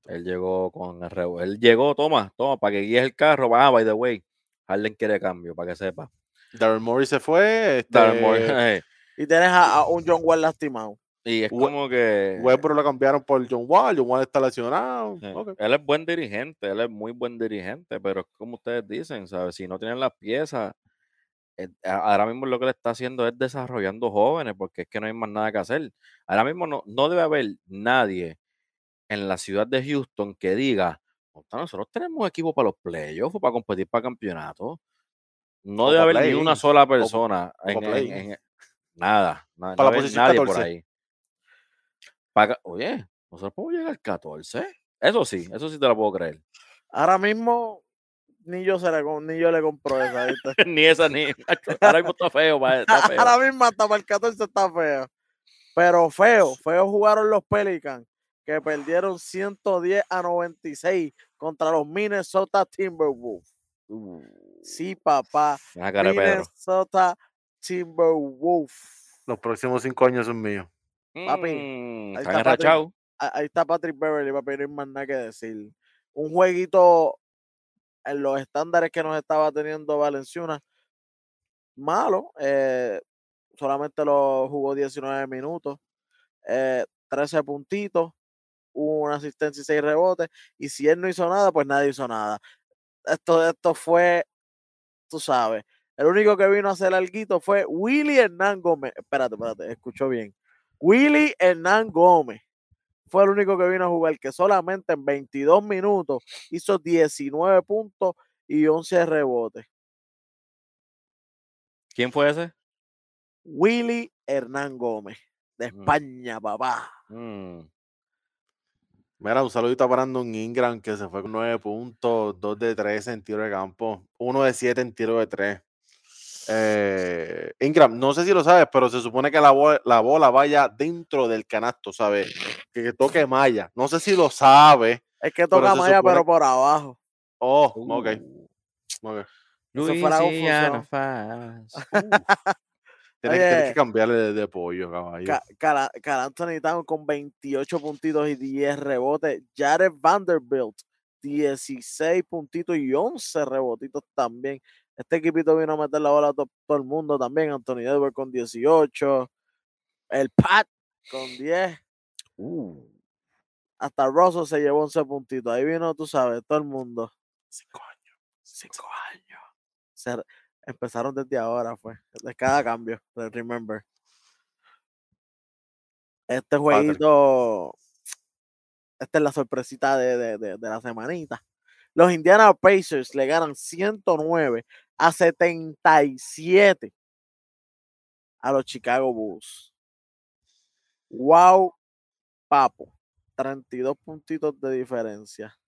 él llegó con el revo- Él llegó, toma, toma, para que guíes el carro. Ah, by the way, Harden quiere cambio, para que sepa. Darren Morey se fue. Este, Darren Moore, y tienes a, a un John Wall lastimado. y es We- como que. Westbrook lo cambiaron por John Wall. John Wall está lesionado. Sí, Ok. Él es buen dirigente, él es muy buen dirigente, pero es como ustedes dicen, ¿sabes? Si no tienen las piezas, eh, ahora mismo lo que le está haciendo es desarrollando jóvenes, porque es que no hay más nada que hacer. Ahora mismo no, no debe haber nadie en la ciudad de Houston que diga, "Contra, nosotros tenemos equipo para los playoffs o para competir para campeonato. No O debe haber ni una sola persona o pa' en, en- play-in. en- nada, no Para la posición nadie por 14. ahí. Paga- oye, nosotros podemos llegar al 14. Eso sí, eso sí te lo puedo creer. Ahora mismo, ni yo, se le, com- ni yo le compro esa. ¿viste? ni esa ni. Ahora mismo está feo, está feo. Ahora mismo hasta para el 14 está feo. Pero feo, feo jugaron los Pelicans, que perdieron 110 a 96 contra los Minnesota Timberwolves. Uh, Sí, papá. cara Pedro. Minnesota Timberwolves. Los próximos cinco años son míos. Papi, Mm, ahí está Patrick. Ah, Ahí está Patrick Beverly, para pedir más nada que decir. Un jueguito en los estándares que nos estaba teniendo Valenciuna, malo. eh, solamente lo jugó 19 minutos, eh, 13 puntitos, una asistencia y 6 rebotes. Y si él no hizo nada, pues nadie hizo nada. Esto, esto fue, tú sabes, el único que vino a hacer algo fue Willy Hernán Gómez. Espérate, espérate, escuchó bien. Willy Hernán Gómez fue el único que vino a jugar, que solamente en 22 minutos hizo 19 puntos y 11 rebotes. ¿Quién fue ese? Willy Hernán Gómez, de Mm. España, papá. Mm, Mira, un saludito a Brandon Ingram que se fue con 9 puntos, 2 de 13 en tiro de campo, 1 de 7 en tiro de 3. Eh, Ingram, no sé si lo sabes, pero se supone que la, la bola vaya dentro del canasto, ¿sabes? Que, que toque malla. No sé si lo sabe. Es que toca supone pero por abajo. Oh, ok. uh, ok. Eso fue la. Tienes, que cambiarle de, de pollo, caballo. Ca- Cal Cal Anthony Town con 28 puntitos y 10 rebotes. Jared Vanderbilt, 16 puntitos y 11 rebotitos también. Este equipito vino a meter la bola a to- todo el mundo también. Anthony Edwards con 18. El Pat con 10. Uh, Hasta Russell se llevó 11 puntitos. Ahí vino, tú sabes, todo el mundo. Cinco años. 5 años. Se empezaron desde ahora, fue. De cada cambio, Remember. Este jueguito, esta es la sorpresita de, de- de- de la semanita. Los Indiana Pacers le ganan 109 a 77 a los Chicago Bulls. Wow, papo. 32 puntitos de diferencia.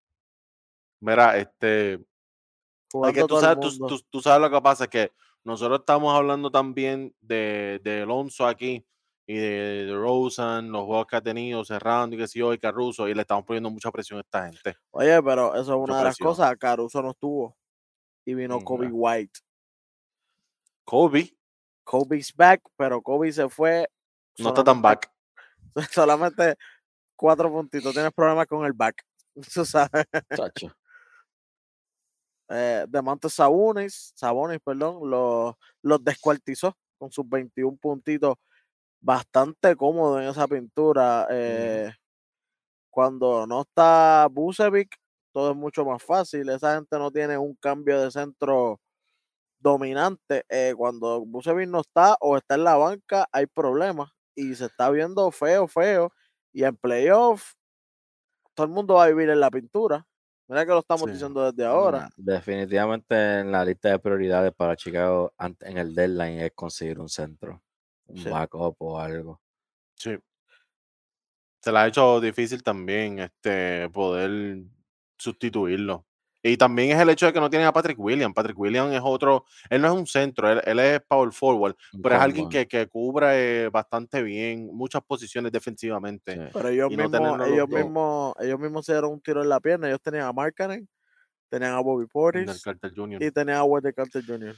Mira, este, Es que tú sabes, tú, mundo. tú- tú sabes lo que pasa, que nosotros estamos hablando también de, de Alonso aquí y de, de Rosen, los juegos que ha tenido, cerrando y que sí, yo, y Caruso, y le estamos poniendo mucha presión a esta gente. Oye, pero eso es Mucha una de las presión. cosas. Caruso no estuvo. Y vino. Kobe White. Kobe Kobe's back, pero Kobe se fue. no está tan back. Solamente cuatro puntitos. Tienes problemas con el back. Tú sabes. chacho. Eh, Demonte Sabonis, Sabonis, perdón, los, los descuartizó con sus 21 puntitos, bastante cómodo en esa pintura. Eh, cuando no está Bucevic, todo es mucho más fácil. Esa gente no tiene un cambio de centro dominante. Eh, cuando Bucevic no está o está en la banca, hay problemas y se está viendo feo, feo. Y en playoff, todo el mundo va a vivir en la pintura. Mira que lo estamos Sí. diciendo desde ahora. Definitivamente en la lista de prioridades para Chicago en el deadline es conseguir un centro, un Sí. backup o algo. Sí. Se le ha hecho difícil también este poder sustituirlo. Y también es el hecho de que no tienen a Patrick Williams. Patrick Williams es otro, él no es un centro, él, él es power forward, pero es alguien que, que cubre bastante bien muchas posiciones defensivamente. sí. Pero ellos no mismos, ellos mismos, ellos mismos se dieron un tiro en la pierna. Ellos tenían a Markkanen, tenían a Bobby Portis Carter Jr. y tenían a Wendell Carter Jr.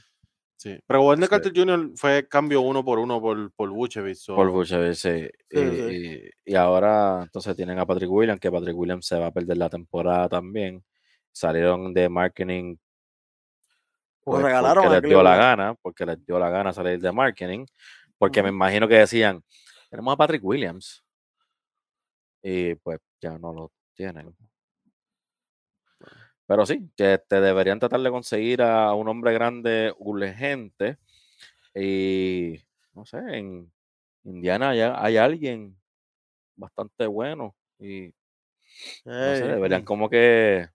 Sí. Pero Sí. Carter Jr. fue cambio uno por uno por, por Vucevic. so- Por Vucevic, sí. Sí, y, sí. y- y ahora entonces tienen a Patrick Williams, que Patrick Williams se va a perder la temporada también. Salieron de marketing Lo pues, regalaron porque les dio la gana, porque les dio la gana salir de marketing, porque me imagino que decían, tenemos a Patrick Williams. Y pues ya no lo tienen. Pero sí, que te deberían tratar de conseguir a un hombre grande urgente. Y no sé, en Indiana ya hay alguien bastante bueno. Y no sé, deberían como que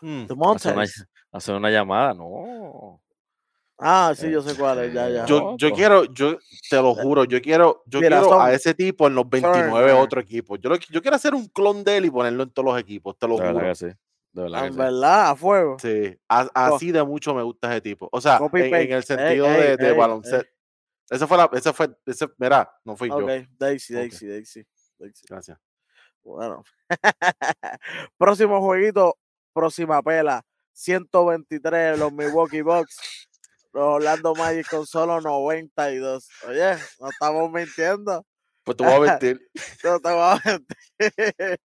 Hmm. The hacer una, Montes. hacer una llamada. No. Ah, sí, Eh, yo sé cuál es, ya, ya. Yo, yo quiero, yo te lo juro, yo quiero, yo Mira, quiero a ese tipo en los 29 Turner. otros equipos. Yo, lo- yo quiero hacer un clon de él y ponerlo en todos los equipos, te lo De verdad juro. que sí. De verdad que En sí. verdad, a fuego. Sí, a- así de mucho me gusta ese tipo. O sea, en, el sentido Ey, de, ey, de ey, baloncesto. Esa fue la, esa fue, ese, mira, no fui yo. Daisy, Ok. Daisy, Daisy, Daisy. Gracias. Bueno. Próximo jueguito, próxima pela. 123 los Milwaukee Bucks. Los Orlando Magic con solo 92. Oye, no estamos mintiendo. Pues te voy a mentir. No te voy a mentir.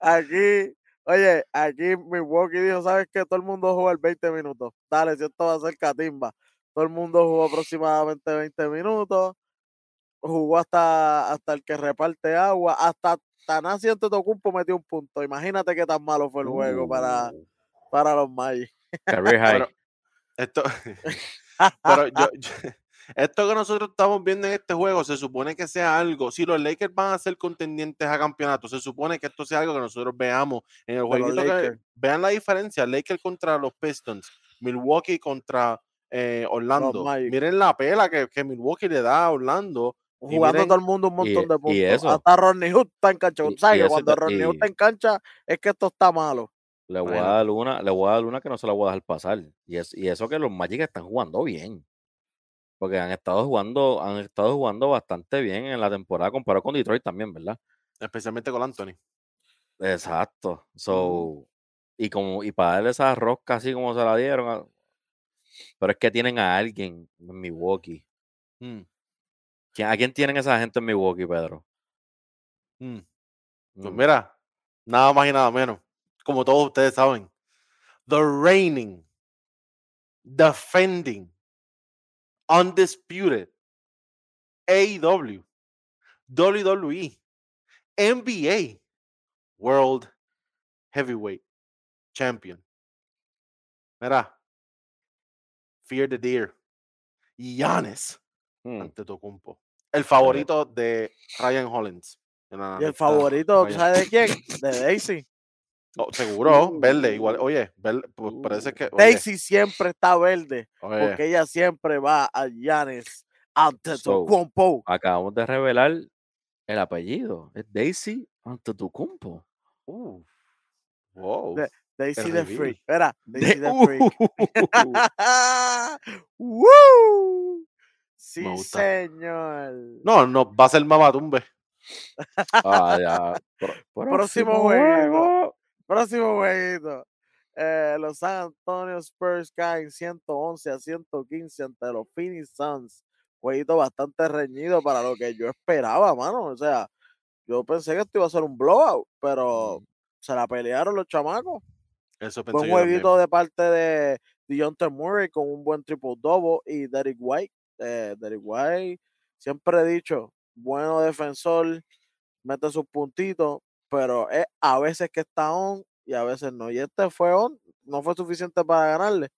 Aquí, oye, aquí Milwaukee dijo, ¿sabes qué? Todo el mundo jugó el 20 minutos. Dale, si esto va a ser catimba. Todo el mundo jugó aproximadamente 20 minutos. Jugó hasta, hasta el que reparte agua. Hasta Tanasi Antetokounmpo metió un punto. Imagínate qué tan malo fue el juego para, Uh, para los Magic. Pero- Esto, pero yo, yo- esto que nosotros estamos viendo en este juego se supone que sea algo. Si los Lakers van a ser contendientes a campeonato, se supone que esto sea algo que nosotros veamos en el Lakers. vean la diferencia: Lakers contra los Pistons, Milwaukee contra eh, Orlando. Miren la pela que, que Milwaukee le da a Orlando. Y Jugando miren- todo el mundo un y- montón de y puntos. eso. Hasta Rodney Hood está en cancha. Y- ¿Sabes y cuando Rodney Hood y- está en cancha es que esto está malo? Le voy, Bueno. a dar una, le voy a dar una que no se la voy a dejar pasar. Y, es, y eso que los Magic están jugando bien. Porque han estado jugando, han estado jugando bastante bien en la temporada comparado con Detroit también, ¿verdad? especialmente con Anthony. Exacto. So, y como, y para darle esa rosca así como se la dieron. a- Pero es que tienen a alguien en Milwaukee. Mm, ¿Quién- ¿A quién tienen esa gente en Milwaukee, Pedro? mm. Pues Mm. mira, nada más y nada menos. Como todos ustedes saben, the reigning, defending, undisputed AEW, WWE, NBA, World Heavyweight Champion. Mira, Fear the Deer, Giannis Mm. Antetokounmpo, el favorito de Ryan Hollins. Y el favorito, Ryan. ¿sabes de quién? De Daisy. Oh, seguro, verde, igual. Uh, Oye, verde, pues parece que. Oye, Daisy siempre está verde. oye, Porque ella siempre va a Giannis Antetokounmpo. Acabamos de revelar el apellido. Es Daisy Antetokounmpo. uh, wow. De- Daisy the. Freak. Espera, De- Daisy the Uh, Freak. ¡Woo! Sí, gusta. señor. No, no, va a ser Mamatumbe. Ah, ya. Pro- Próximo juego. Próximo jueguito. Eh, los San Antonio Spurs caen 111 a 115 ante los Phoenix Suns. Jueguito bastante reñido para lo que yo esperaba, mano. O sea, yo pensé que esto iba a ser un blowout, pero Mm. se la pelearon los chamacos. Eso pensé yo también. jueguito de parte de Deontay Murray con un buen triple double y Derek White. Eh, siempre he dicho, bueno defensor, mete sus puntitos, pero es a veces que está on y a veces no. Y este fue on, no fue suficiente para ganarle.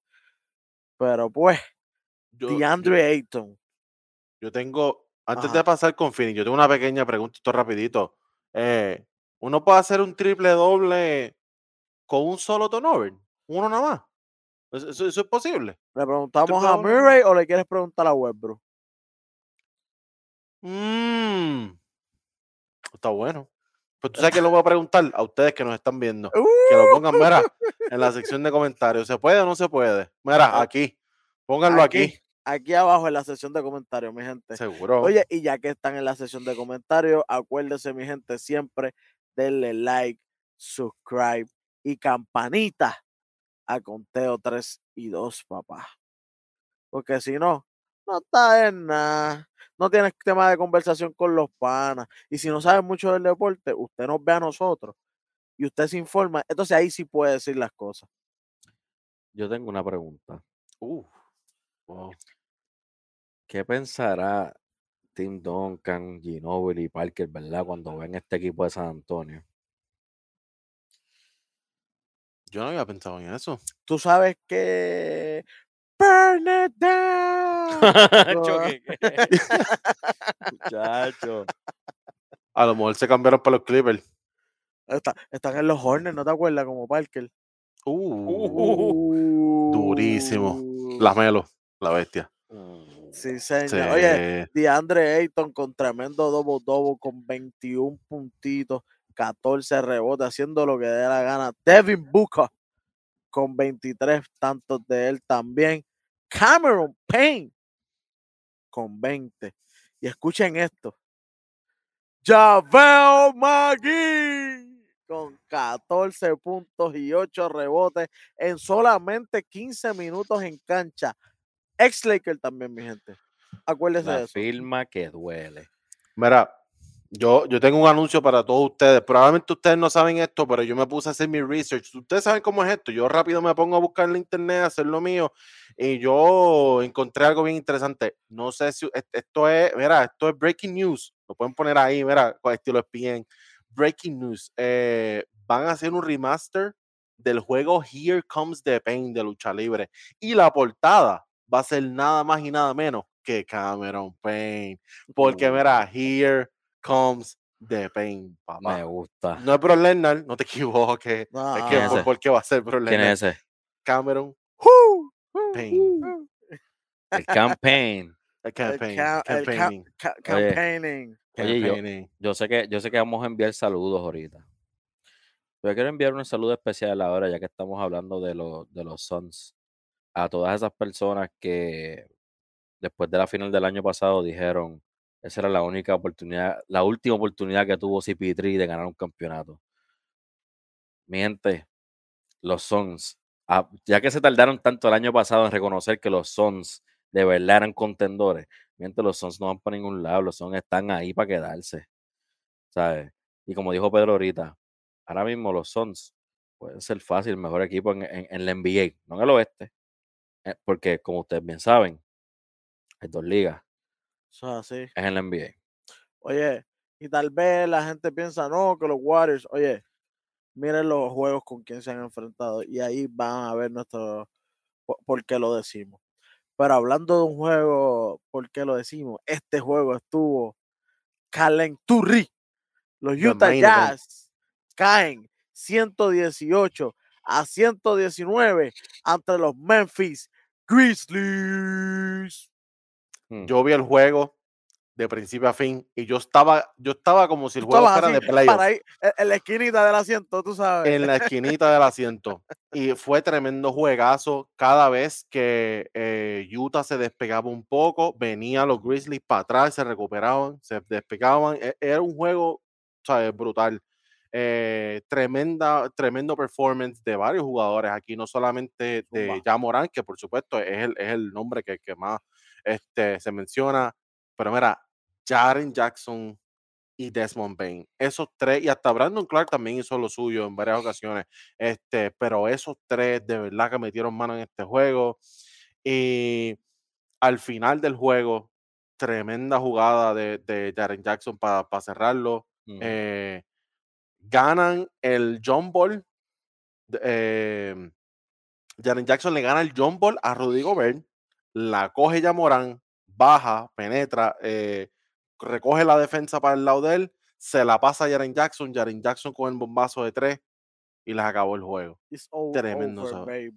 Pero pues, Yo, yo, DeAndre Ayton. yo tengo, antes Ajá. de pasar con Phoenix, yo tengo una pequeña pregunta, esto rapidito. Eh, ¿Uno puede hacer un triple doble con un solo turnover? ¿Uno nada más? ¿Eso, eso- eso es posible? ¿Le preguntamos a. Murray o le quieres preguntar a Westbrook? Mmm. Está bueno. Pues tú sabes que lo voy a preguntar a ustedes que nos están viendo. Que Uh. lo pongan, mira, en la sección de comentarios. ¿Se puede o no se puede? Mira, aquí. Pónganlo aquí. Aquí abajo en la sección de comentarios, mi gente. Seguro. Oye, y ya que están en la sección de comentarios, acuérdense, mi gente, siempre denle like, subscribe y campanita a conteo 3 y 2, papá. Porque si no, no está en nada. No tienes tema de conversación con los panas. Y si no sabes mucho del deporte, usted nos ve a nosotros y usted se informa. Entonces ahí sí puede decir las cosas. Yo tengo una pregunta. Uh, wow. ¿Qué pensará Tim Duncan, Ginobili y Parker, verdad, cuando ven este equipo de San Antonio? Yo no había pensado en eso. Tú sabes que. Burn it down. Muchacho. A lo mejor se cambiaron para los Clippers. Está- están en los Hornets, ¿no te acuerdas? Como Parker. Uh, durísimo. la Melo, la bestia. Sí, señor. Oye, Sí. DeAndre Ayton con tremendo double double con 21 puntitos, 14 rebotes, haciendo lo que dé la gana. Devin Booker con 23 tantos de él también. Cameron Payne con 20. Y escuchen esto. Javel McGee con 14 puntos y 8 rebotes en solamente 15 minutos en cancha. Ex Laker también, mi gente. Acuérdense de La eso. firma que duele. Mira, yo, yo tengo un anuncio para todos ustedes. Probablemente ustedes no saben esto, pero yo me puse a hacer mi research. Ustedes saben cómo es esto. Yo rápido me pongo a buscar en la internet, a hacer lo mío, y yo encontré algo bien interesante. No sé si est- esto es, mira, esto es breaking news. Lo pueden poner ahí, mira, con estilo ESPN. Breaking news. eh, van a hacer un remaster del juego Here Comes the Pain de lucha libre. Y la portada va a ser nada más y nada menos que Cameron Payne. Porque mira, here comes the pain, papá. Me gusta. No es Bro no te equivoques. es Ah, que ¿Quién es por, ese? ¿por qué va a ser Bro ¿Quién es ese? Cameron. ¡Woo! El campaign. el El campaign, ca- el ca- campaigning, ca- Oye, campaigning. Oye, yo-. Yo sé que, yo sé que vamos a enviar saludos ahorita. Pero quiero enviar un saludo especial ahora, ya que estamos hablando de, los de los Suns. A todas esas personas que después de la final del año pasado dijeron esa era la única oportunidad, la última oportunidad que tuvo CP3 de ganar un campeonato. Mi gente, los Suns, ah, ya que se tardaron tanto el año pasado en reconocer que los Suns de verdad eran contendores, mi gente, los Suns no van para ningún lado, los Suns están ahí para quedarse. ¿sabes? Y como dijo Pedro ahorita, ahora mismo los Suns pueden ser fácil el mejor equipo en, en- en la NBA, no en el oeste, eh, porque como ustedes bien saben, hay dos ligas, Eso es así. es en la NBA. Oye, y tal vez la gente piensa, no, que los Warriors, oye, miren los juegos con quien se han enfrentado y ahí van a ver nuestro, por, por qué lo decimos. Pero hablando de un juego, ¿por qué lo decimos? Este juego estuvo calenturri. Los Utah. Jazz caen 118 a 119 ante los Memphis Grizzlies. Mm, Yo vi el juego de principio a fin y yo estaba, yo estaba como si el juego fuera así, de playoff. para ahí, en, la esquinita del asiento, tú sabes. en la esquinita del asiento. Y fue tremendo juegazo. Cada vez que eh, Utah se despegaba un poco, venían los Grizzlies para atrás, se recuperaban, se despegaban. E- Era un juego ¿sabes? brutal. Eh, tremenda, tremendo performance de varios jugadores aquí, no solamente de Morant, que por supuesto es el, es el nombre que, que más este, se menciona, pero mira, Jaren Jackson, y Desmond Bain. Esos tres, y hasta Brandon Clark también hizo lo suyo en varias ocasiones, este, pero esos tres de verdad que metieron mano en este juego. Y al final del juego, tremenda jugada de, de Jaren Jackson para cerrarlo. Ujú. Eh, ganan el John Ball. Eh, Jaren Jackson le gana el John Ball a Rudy Gobert. La coge ya Morán, baja, penetra, eh, recoge la defensa para el lado de él, se la pasa a Jaren Jackson. Jaren Jackson con el bombazo de tres y les acabó el juego. It's all Tremendo, over.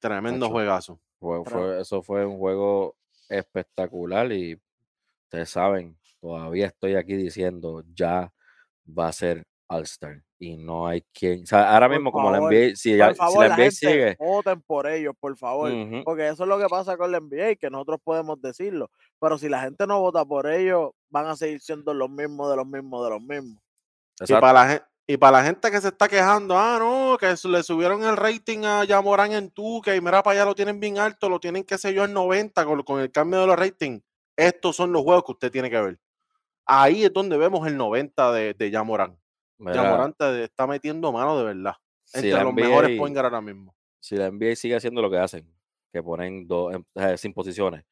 Tremendo juegazo. Fue- Tra- fue- eso fue un juego espectacular y ustedes saben, todavía estoy aquí diciendo, ya va a ser All-Star y no hay quien, o sea, ahora Por mismo como la favor, NBA, si, ya- Por si favor, la la NBA gente, sigue, voten por ellos, por favor. Porque eso es lo que pasa con la NBA, que nosotros podemos decirlo. Pero si la gente no vota por ellos, van a seguir siendo los mismos de los mismos de los mismos. Y para, la, gen- y para la gente que se está quejando, ah, no, que le subieron el rating a Yamorán en tú, que mira para allá lo tienen bien alto, lo tienen, qué sé yo, en 90 con, con el cambio de los ratings. Estos son los juegos que usted tiene que ver. Ahí es donde vemos el 90 de, de Yamorán. Mira, Yamorán te está metiendo mano de verdad. si Entre la los mejores NBA point guard ahora mismo. si la NBA sigue haciendo lo que hacen, que ponen dos, em- eh, sin posiciones,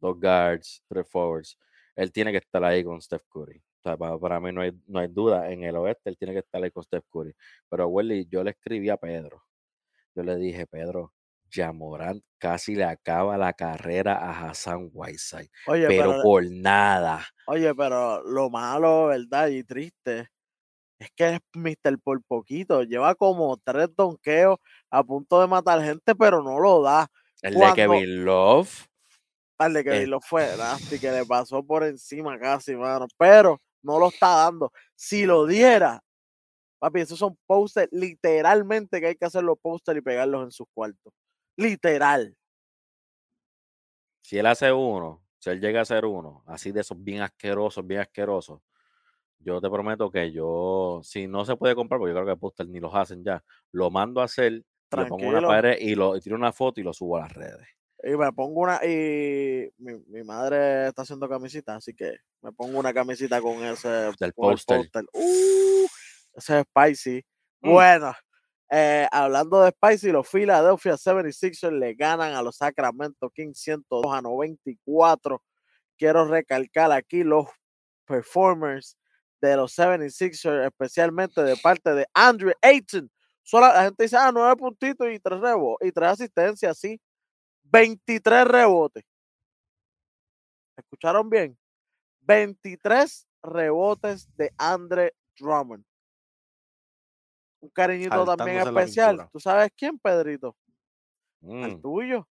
dos guards, tres forwards, él tiene que estar ahí con Steph Curry. O sea, para, para mí no hay, no hay duda, en el oeste él tiene que estar ahí con Steph Curry. Pero Welly, yo le escribí a Pedro, yo le dije, Pedro, Jamorant casi le acaba la carrera a Hassan Whiteside, Oye, pero pero, por nada. oye, pero lo malo, ¿verdad? Y triste, es que es Mr. por poquito. Lleva como tres donkeos a punto de matar gente, pero no lo da. El de Kevin Love, Al de que Eh. lo fue nasty, que le pasó por encima casi, mano. Pero no lo está dando. Si lo diera, papi, esos son posters, literalmente que hay que hacer los posters y pegarlos en sus cuartos. Literal. si él hace uno, si él llega a hacer uno, así de esos bien asquerosos, bien asquerosos, yo te prometo que yo, si no se puede comprar, porque yo creo que póster ni los hacen ya, lo mando a hacer, lo pongo una pared y lo y tiro una foto y lo subo a las redes. Y me pongo una, y mi, mi madre está haciendo camisita, así que me pongo una camisita con ese Del con el póster. póster. Uh, ese es spicy. Mm. Bueno, eh, hablando de spicy, los Philadelphia 76ers le ganan a los Sacramento Kings 102 a 94. Quiero recalcar aquí los performers de los 76ers, especialmente de parte de Andrew Ayton. Solo la gente dice, ah, nueve puntitos y tres rebotes y tres asistencias, sí. 23 rebotes. ¿Escucharon bien? 23 rebotes de Andre Drummond. Un cariñito también especial. ¿Tú sabes quién, Pedrito? El Mm, tuyo.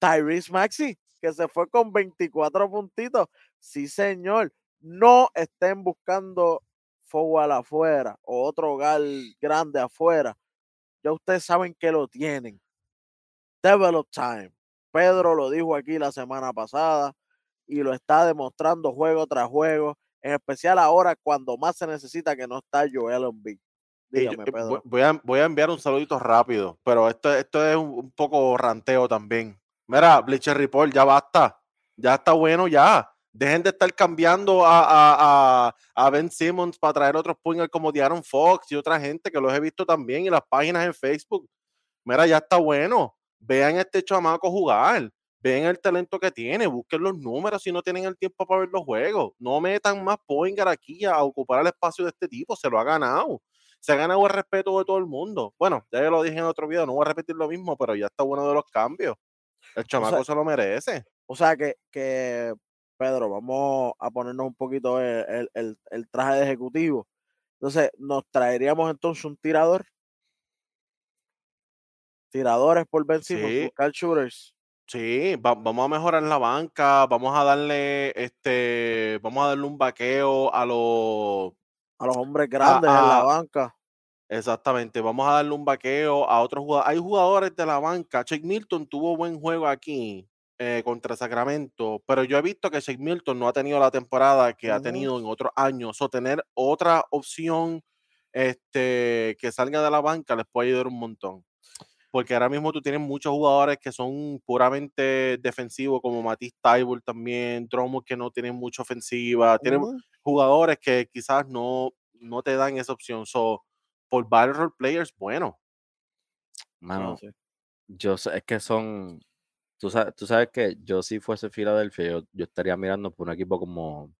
Tyrese Maxi, que se fue con 24 puntitos. Sí, señor. No estén buscando forward afuera o otro hogar grande afuera. Ya ustedes saben que lo tienen. Develop time. Pedro lo dijo aquí la semana pasada y lo está demostrando juego tras juego, en especial ahora cuando más se necesita que no está Joel Embiid. Dígame, eh, Pedro. voy, a, voy a enviar un saludito rápido, pero esto, esto es un, un poco ranteo también. Mira, Bleacher Report, ya basta. Ya está bueno, ya. Dejen de estar cambiando a, a, a, a Ben Simmons para traer otros puños como Diaron Fox y otra gente que los he visto también y las páginas en Facebook. Mira, ya está bueno. Vean este chamaco jugar. Vean el talento que tiene. Busquen los números si no tienen el tiempo para ver los juegos. No metan más Poingar aquí a ocupar el espacio de este tipo. Se lo ha ganado se ha ganado el respeto de todo el mundo. Bueno, ya yo lo dije en otro video, no voy a repetir lo mismo, pero ya está bueno de los cambios. El chamaco se lo merece. O sea que, que, Pedro, vamos a ponernos un poquito el, el- el- el traje de ejecutivo. Entonces, nos traeríamos entonces un tirador. Tiradores por Ben Sí. buscar shooters. Sí, va- vamos a mejorar la banca, vamos a darle este, vamos a darle un vaqueo a los A los hombres grandes en la a- banca. Exactamente, vamos a darle un vaqueo a otros jugadores. Hay jugadores de la banca. Shake Milton tuvo buen juego aquí eh, contra Sacramento, pero yo he visto que Shake Milton no ha tenido la temporada que ha tenido en otros años. O tener otra opción este, que salga de la banca les puede ayudar un montón. Porque ahora mismo tú tienes muchos jugadores que son puramente defensivos, como Matisse Taibul también, Drummond que no tienen mucha ofensiva. Tienen Ujú. jugadores que quizás no, no te dan esa opción. So, por varios role players, bueno. Mano, sí. yo sé, es que son, tú sabes, tú sabes que yo si fuese Filadelfia, yo, yo estaría mirando por un equipo como,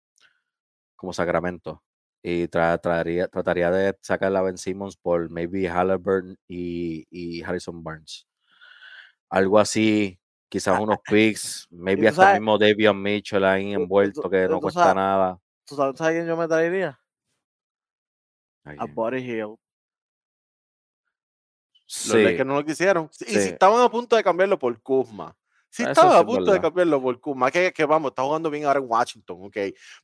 como Sacramento y tra- traería- trataría de sacar a Ben Simmons por maybe Halliburton y, y Harrison Barnes. Algo así, quizás unos picks, maybe hasta el mismo Davion Mitchell ahí envuelto que no cuesta sabes- nada. ¿Tú sabes, a quién yo me traería? A Buddy Hill. Los Sí, Lakers no lo quisieron. Y si estaban a punto de cambiarlo por Kuzma. Eso sí a es punto de cambiarlo por Kuzma, que, que vamos, está jugando bien ahora en Washington, ok.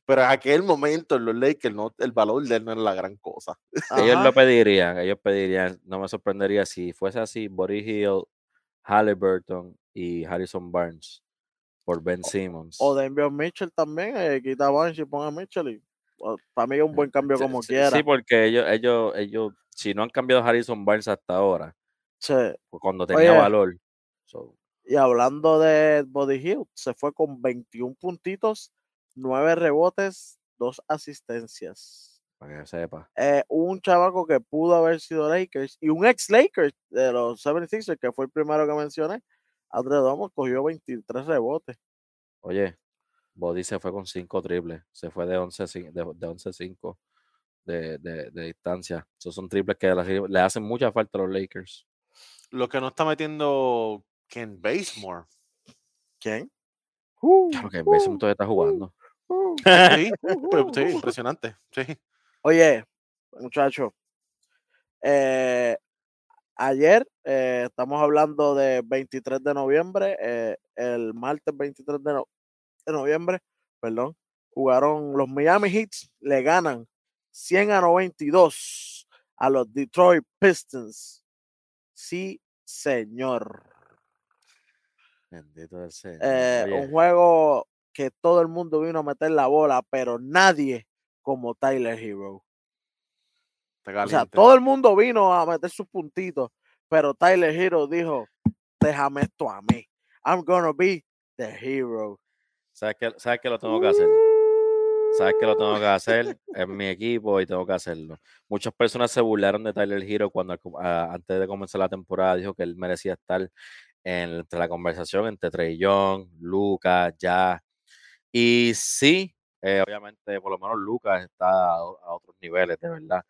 Pero en aquel momento en los Lakers no, el valor de él no era la gran cosa. Ellos Ajá. lo pedirían, ellos pedirían, no me sorprendería si fuese así, Buddy Hill, Halliburton y Harrison Barnes por Ben Simmons. O de enviar Mitchell también, eh, quita a Barnes y ponga a Mitchell. Y, o- para mí es un buen cambio como sí, quiera. Sí, porque ellos, ellos, ellos, si no han cambiado a Harrison Barnes hasta ahora, Sí. cuando tenía Oye. valor. so, Y hablando de Body Hill, se fue con 21 puntitos, 9 rebotes, 2 asistencias. para que sepa. Eh, un chavaco que pudo haber sido Lakers y un ex Lakers de los 76ers, que fue el primero que mencioné, Andre Domo cogió 23 rebotes. Oye, Body se fue con 5 triples, se fue de 11-5 de, de 11-5 de, de, de distancia. Esos son triples que le, le hacen mucha falta a los Lakers. Lo que no está metiendo Ken Basemore. ¿Quién? Claro que Mason todavía está jugando. Sí, pues, sí, impresionante. Sí. Oye, muchacho, eh, ayer eh, estamos hablando de 23 de noviembre, eh, el martes 23 de, no- de noviembre, perdón, jugaron los Miami Heats, le ganan 100 a 92 a los Detroit Pistons. Sí, señor. Bendito el Señor. Eh, un juego que todo el mundo vino a meter la bola, pero nadie como Tyler Hero. O sea, todo el mundo vino a meter sus puntitos, pero Tyler Hero dijo, déjame esto a mí. I'm gonna be the hero. ¿sabes que, ¿sabes que lo tengo que hacer? Sabes que lo tengo que hacer en mi equipo y tengo que hacerlo. Muchas personas se burlaron de Tyler Hero cuando a- antes de comenzar la temporada dijo que él merecía estar entre la conversación entre Trey Young, Lucas, ya. Y sí, eh, obviamente, por lo menos Lucas está a, otros niveles, de verdad.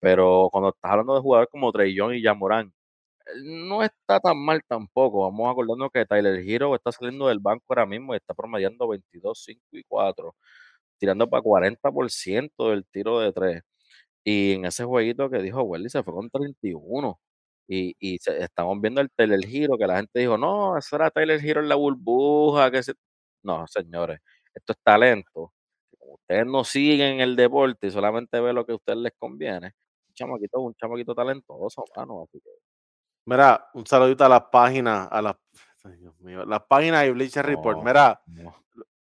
Pero cuando estás hablando de jugadores como Trey Young y Jamoran, no está tan mal tampoco. Vamos acordarnos que Tyler Hero está saliendo del banco ahora mismo y está promediando 22, 5 y 4 tirando para 40% del tiro de tres. Y en ese jueguito que dijo Welly se fue con 31. Y, y se- estamos viendo el Tyler Hero, que la gente dijo, no, eso era Tyler Hero en la burbuja. que se-". No, señores, esto es talento. Como ustedes no siguen el deporte y solamente ven lo que a ustedes les conviene, un chamaquito, un chamaquito talentoso, mano. así que, Mira, un saludito a las páginas, a las, ay, Dios mío, las páginas de Bleacher Report. no, Mira, no.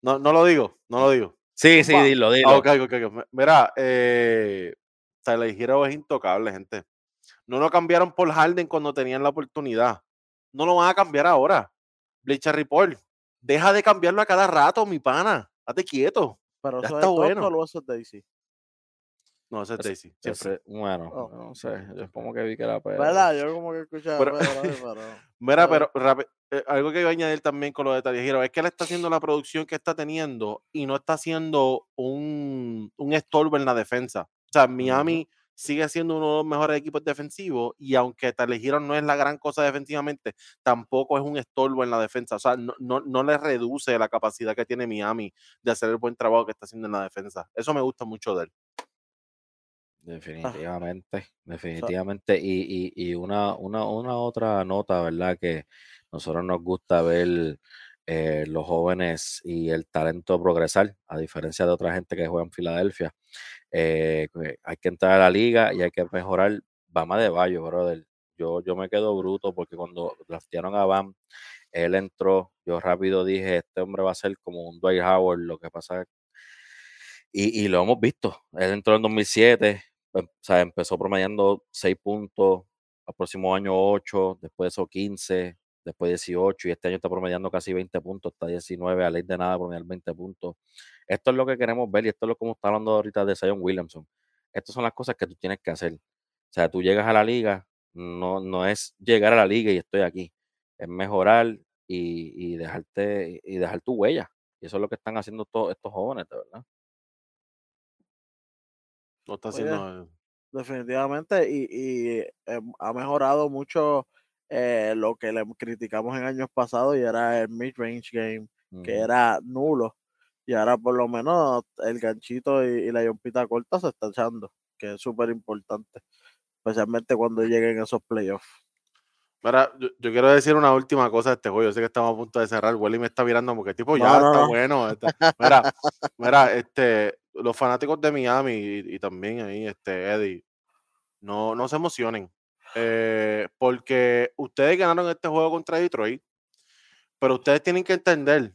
no, no lo digo, no lo digo. Sí, sí, Zumba. dilo, Ah, dilo. Mira, eh, Tyler Hero es intocable, gente. No lo cambiaron por Harden cuando tenían la oportunidad. No lo van a cambiar ahora. Bleacher Report. Deja de cambiarlo a cada rato, mi pana. Date quieto. Pero Ya eso está es bueno. O eso es Daisy. No, ese es Daisy. siempre. Ese- bueno, Oh. no sé, yo como que vi que era Pedro. ¿Verdad? Yo como que escuchaba Pero- pero... Mira, pero rapi- eh, algo que iba a añadir también con lo de Tyler Hero es que él está haciendo la producción que está teniendo y no está haciendo un, un estorbo en la defensa. O sea, Miami sigue siendo uno de los mejores equipos defensivos y aunque Hero no es la gran cosa defensivamente, tampoco es un estorbo en la defensa. O sea, no, no, no le reduce la capacidad que tiene Miami de hacer el buen trabajo que está haciendo en la defensa. Eso me gusta mucho de él. Definitivamente, definitivamente. Y, y, y una, una, una otra nota, ¿verdad? Que nosotros nos gusta ver eh, los jóvenes y el talento progresar, a diferencia de otra gente que juega en Filadelfia. Eh, hay que entrar a la liga y hay que mejorar. Bama de Bayo, brother. Yo, yo me quedo bruto porque cuando draftearon a Bam, él entró, yo rápido dije, este hombre va a ser como un Dwight Howard, lo que pasa y, y lo hemos visto. Él entró en 2007, em- o sea, empezó promediando 6 puntos, al próximo año 8, después de eso 15, después 18, y este año está promediando casi 20 puntos, está 19, a ley de nada promediar 20 puntos. Esto es lo que queremos ver y esto es lo que está hablando ahorita de Zion Williamson. Estas son las cosas que tú tienes que hacer. O sea, tú llegas a la liga, no, no es llegar a la liga y estoy aquí, es mejorar y, y dejarte y dejar tu huella. Y eso es lo que están haciendo todos estos jóvenes, de verdad. No está Oye, haciendo. definitivamente, y, y, eh, ha mejorado mucho eh, lo que le criticamos en años pasados y era el mid-range game, que era nulo. Y ahora por lo menos el ganchito y, y la yompita corta se está echando, que es súper importante, especialmente cuando lleguen esos playoffs. Mira, yo, yo quiero decir una última cosa de este juego. Yo sé que estamos a punto de cerrar. Welly me está mirando porque tipo ya No, no, está no. bueno. está- Mira, mira, este, los fanáticos de Miami y, y también ahí, este, Eddie, no, no se emocionen. Eh, porque ustedes ganaron este juego contra Detroit, pero ustedes tienen que entender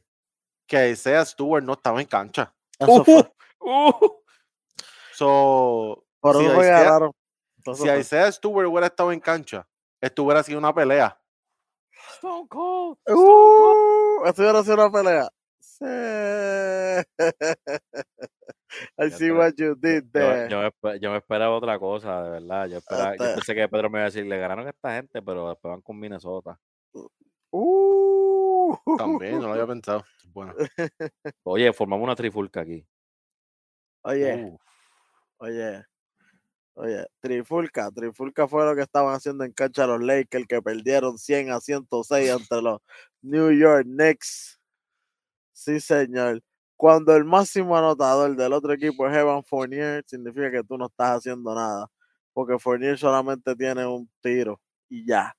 que Isaiah Stewart no estaba en cancha. Eso fue. Uh, So, Por si Isaiah- si. Isaiah Stewart hubiera estado en cancha, esto hubiera sido una pelea. Stone Cold. Uh, esto hubiera sido una pelea. Sí. I see what you did Yo, there. yo me, espe- yo me esperaba otra cosa, de verdad. Yo, esperaba, yo Este- pensé que Pedro me iba a decir, le ganaron a esta gente, pero después van con Minnesota. Uh. También, no lo había pensado. Bueno. Oye, formamos una trifulca aquí. Oye, uh, oye, oye, Trifulca, Trifulca fue lo que estaban haciendo en cancha los Lakers que perdieron 100 a 106 ante los New York Knicks. Sí, señor. Cuando el máximo anotador del otro equipo es Evan Fournier, significa que tú no estás haciendo nada, porque Fournier solamente tiene un tiro y ya.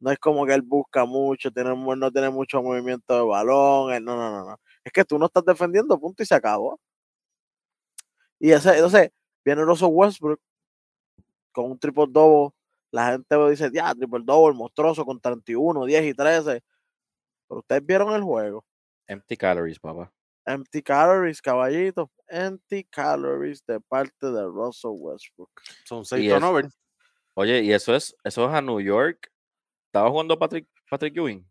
No es como que él busca mucho, tiene, no tiene mucho movimiento de balón, él- no, no, no, no. Es que tú no estás defendiendo, punto y se acabó. Y ese, entonces, viene Russell Westbrook con un triple double. La gente dice, ya, triple double, monstruoso, con 31, 10 y 13. Pero ustedes vieron el juego. Empty calories, papá. Empty calories, caballito. Empty calories de parte de Russell Westbrook. son seis turnovers. Oye, y eso es, eso es a New York. ¿Estaba jugando Patrick, Patrick Ewing?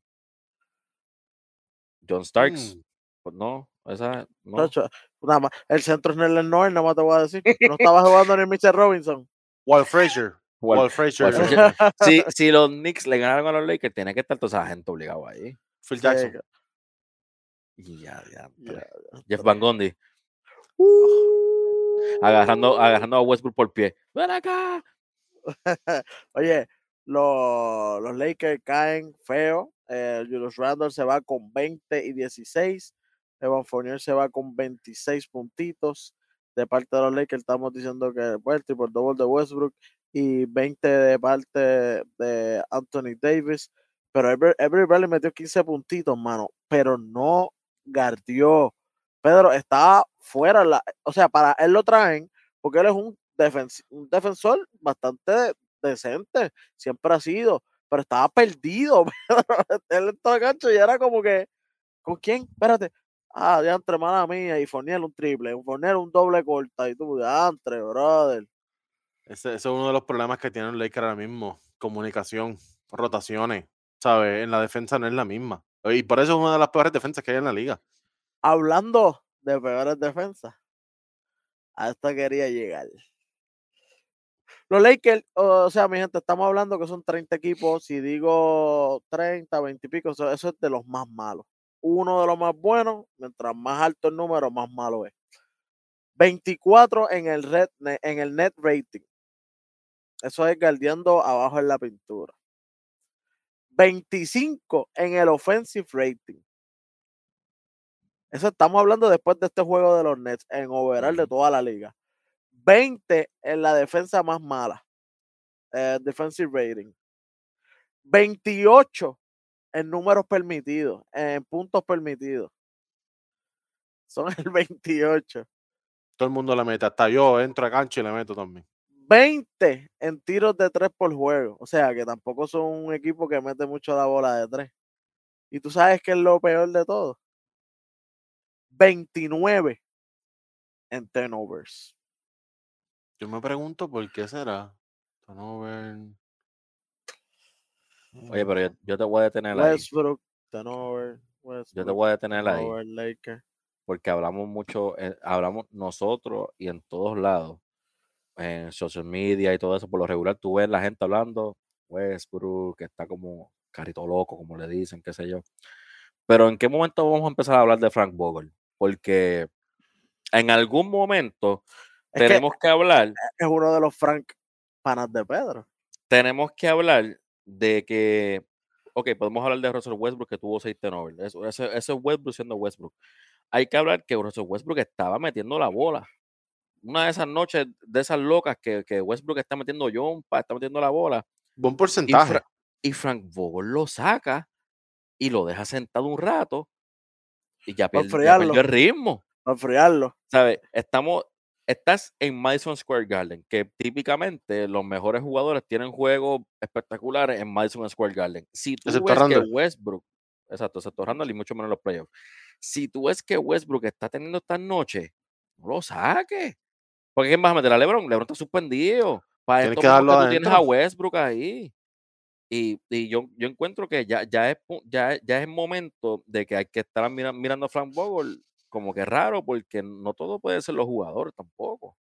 John Starks. Mm, Pues no, esa no. Nada más, el centro es Nerlens Noel, nada más te voy a decir. No estaba jugando ni Mitchell Robinson. Walt Frazier. Walt- Walt Frazier. Walt Frazier. si, si los Knicks le ganaron a los Lakers, tiene que estar toda esa gente obligado ahí. Phil Jackson. Y ya, ya. Ya, Jeff Van Uh. agarrando, agarrando a Westbrook por pie. ¡Ven acá! Oye, los, los Lakers caen feo. Eh, Julius Randle se va con 20 y 16. Evan Fournier se va con 26 puntitos. De parte de los Lakers estamos diciendo que pues, el triple double de Westbrook y 20 de parte de Anthony Davis. Pero Avery Bradley metió 15 puntitos, mano. Pero no guardió. Pedro estaba fuera. O sea, para él lo traen porque él es un, un defensor bastante de- decente. Siempre ha sido. Pero estaba perdido. Él entró a cancha y era como que. ¿Con quién? Espérate. Ah, ya entre mala mía. Y Fournier un triple. Un un doble corta. Y tú, ya entre, brother. Ese, es uno de los problemas que tienen los Lakers ahora mismo. Comunicación, rotaciones. ¿Sabes? En la defensa no es la misma. Y por eso es una de las peores defensas que hay en la liga. Hablando de peores defensas. A esta quería llegar. Los Lakers, o sea, mi gente, estamos hablando que son 30 equipos. Si digo 30, 20 y pico, eso, es de los más malos. Uno de los más buenos, mientras más alto el número, más malo es. 24 en el, red, en el net rating. Eso es guardiando abajo en la pintura. 25 en el offensive rating. Eso estamos hablando después de este juego de los Nets, en overall de toda la liga. 20 en la defensa más mala. eh, defensive rating. 28 en números permitidos, en puntos permitidos. Son el 28. Todo el mundo le mete. Hasta yo entro a cancha y le meto también. 20 en tiros de 3 por juego. O sea que tampoco son un equipo que mete mucho la bola de 3. Y tú sabes que es lo peor de todo. 29 en turnovers. Yo me pregunto por qué será. Turnover. Oye, pero yo, yo te voy a detener ahí. Westbrook, turnover. Yo te voy a detener ahí. Porque hablamos mucho, eh, hablamos nosotros y en todos lados, en social media y todo eso, por lo regular, tú ves la gente hablando Westbrook, que está como carito loco, como le dicen, qué sé yo. Pero ¿en qué momento vamos a empezar a hablar de Frank Vogel? Porque en algún momento tenemos que, hablar. Es uno de los Frank panas de Pedro. Tenemos que hablar de que, ok, podemos hablar de Russell Westbrook que tuvo seis turnovers. Eso, ese, es Westbrook siendo Westbrook. Hay que hablar que Russell Westbrook estaba metiendo la bola. Una de esas noches, de esas locas que, que Westbrook está metiendo jumpa, está metiendo la bola. Buen porcentaje. Y, Frank Vogel lo saca y lo deja sentado un rato y ya, perdió el ritmo. Para enfriarlo. ¿Sabes? Estamos, estás en Madison Square Garden, que típicamente los mejores jugadores tienen juegos espectaculares en Madison Square Garden. Si tú ves que Westbrook, exacto, excepto Randall y mucho menos los playoffs. Si tú ves que Westbrook está teniendo esta noche, no lo saques. Porque ¿quién vas a meter a LeBron? LeBron está suspendido. Para esto que tú tienes a Westbrook ahí. Y, y, yo, yo encuentro que ya, ya, es, ya, ya es el momento de que hay que estar mirando, mirando a Frank Vogel como que raro, porque no todo puede ser los jugadores tampoco.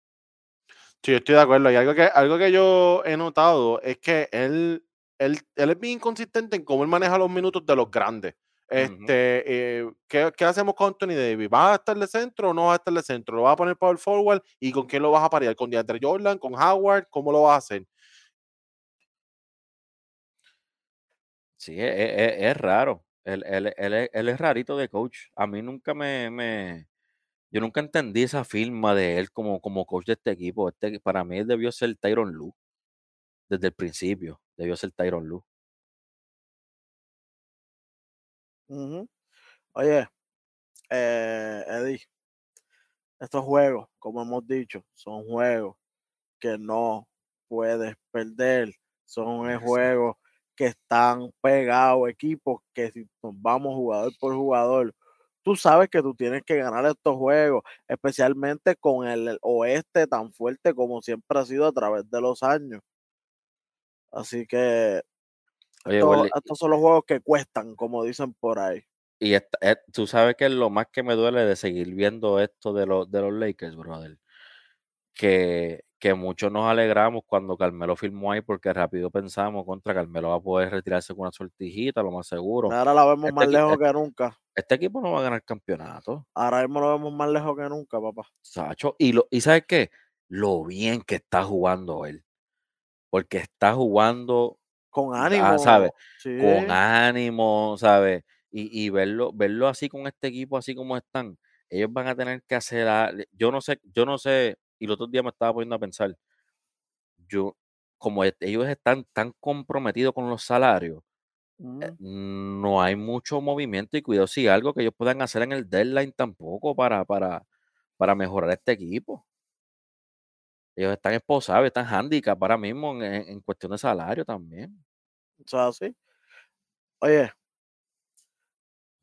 Sí, estoy de acuerdo. Y algo que, algo que yo he notado es que él, él, él es bien inconsistente en cómo él maneja los minutos de los grandes. Este, eh, ¿qué, ¿qué, hacemos con Anthony Davis? ¿Vas a estar de centro o no vas a estar de centro? ¿Lo vas a poner power forward? ¿Y con quién lo vas a parear? ¿Con DeAndre Jordan? ¿Con Howard? ¿Cómo lo vas a hacer? Sí, es, e, e, es, raro. Él, él, él, él, es rarito de coach. A mí nunca me, me, Yo nunca entendí esa firma de él como, como coach de este equipo. Este, para mí él debió ser Tyron Lu. Desde el principio. Debió ser Tyron Lu. Oye, eh, Eddie, estos juegos, como hemos dicho, son juegos que no puedes perder. Son juegos que están pegados, equipos que si nos vamos jugador por jugador, tú sabes que tú tienes que ganar estos juegos, especialmente con el oeste tan fuerte como siempre ha sido a través de los años. Así que estos, son los juegos que cuestan, como dicen por ahí. Y eh, tú sabes que es lo más que me duele de seguir viendo esto de, los de los Lakers, brother. Que que muchos nos alegramos cuando Carmelo firmó ahí porque rápido pensamos contra Carmelo va a poder retirarse con una sortijita, lo más seguro. Ahora la vemos más este lejos que nunca. Este equipo no va a ganar campeonato. Ahora mismo lo vemos más lejos que nunca, papá. Sacho, y, lo, y ¿sabes qué? Lo bien que está jugando él. Porque está jugando con ánimo, ¿sabes? Con ánimo, ¿sabes? Y, y, verlo, verlo así con este equipo, así como están, ellos van a tener que hacer, yo no sé, yo no sé, y el otro día me estaba poniendo a pensar, yo, como ellos están tan comprometidos con los salarios, eh, mm. no hay mucho movimiento y cuidado si algo que ellos puedan hacer en el deadline tampoco para, para, para mejorar este equipo. Ellos están esposados, están handicap ahora mismo en, en, cuestión de salario también. O sea, Oye,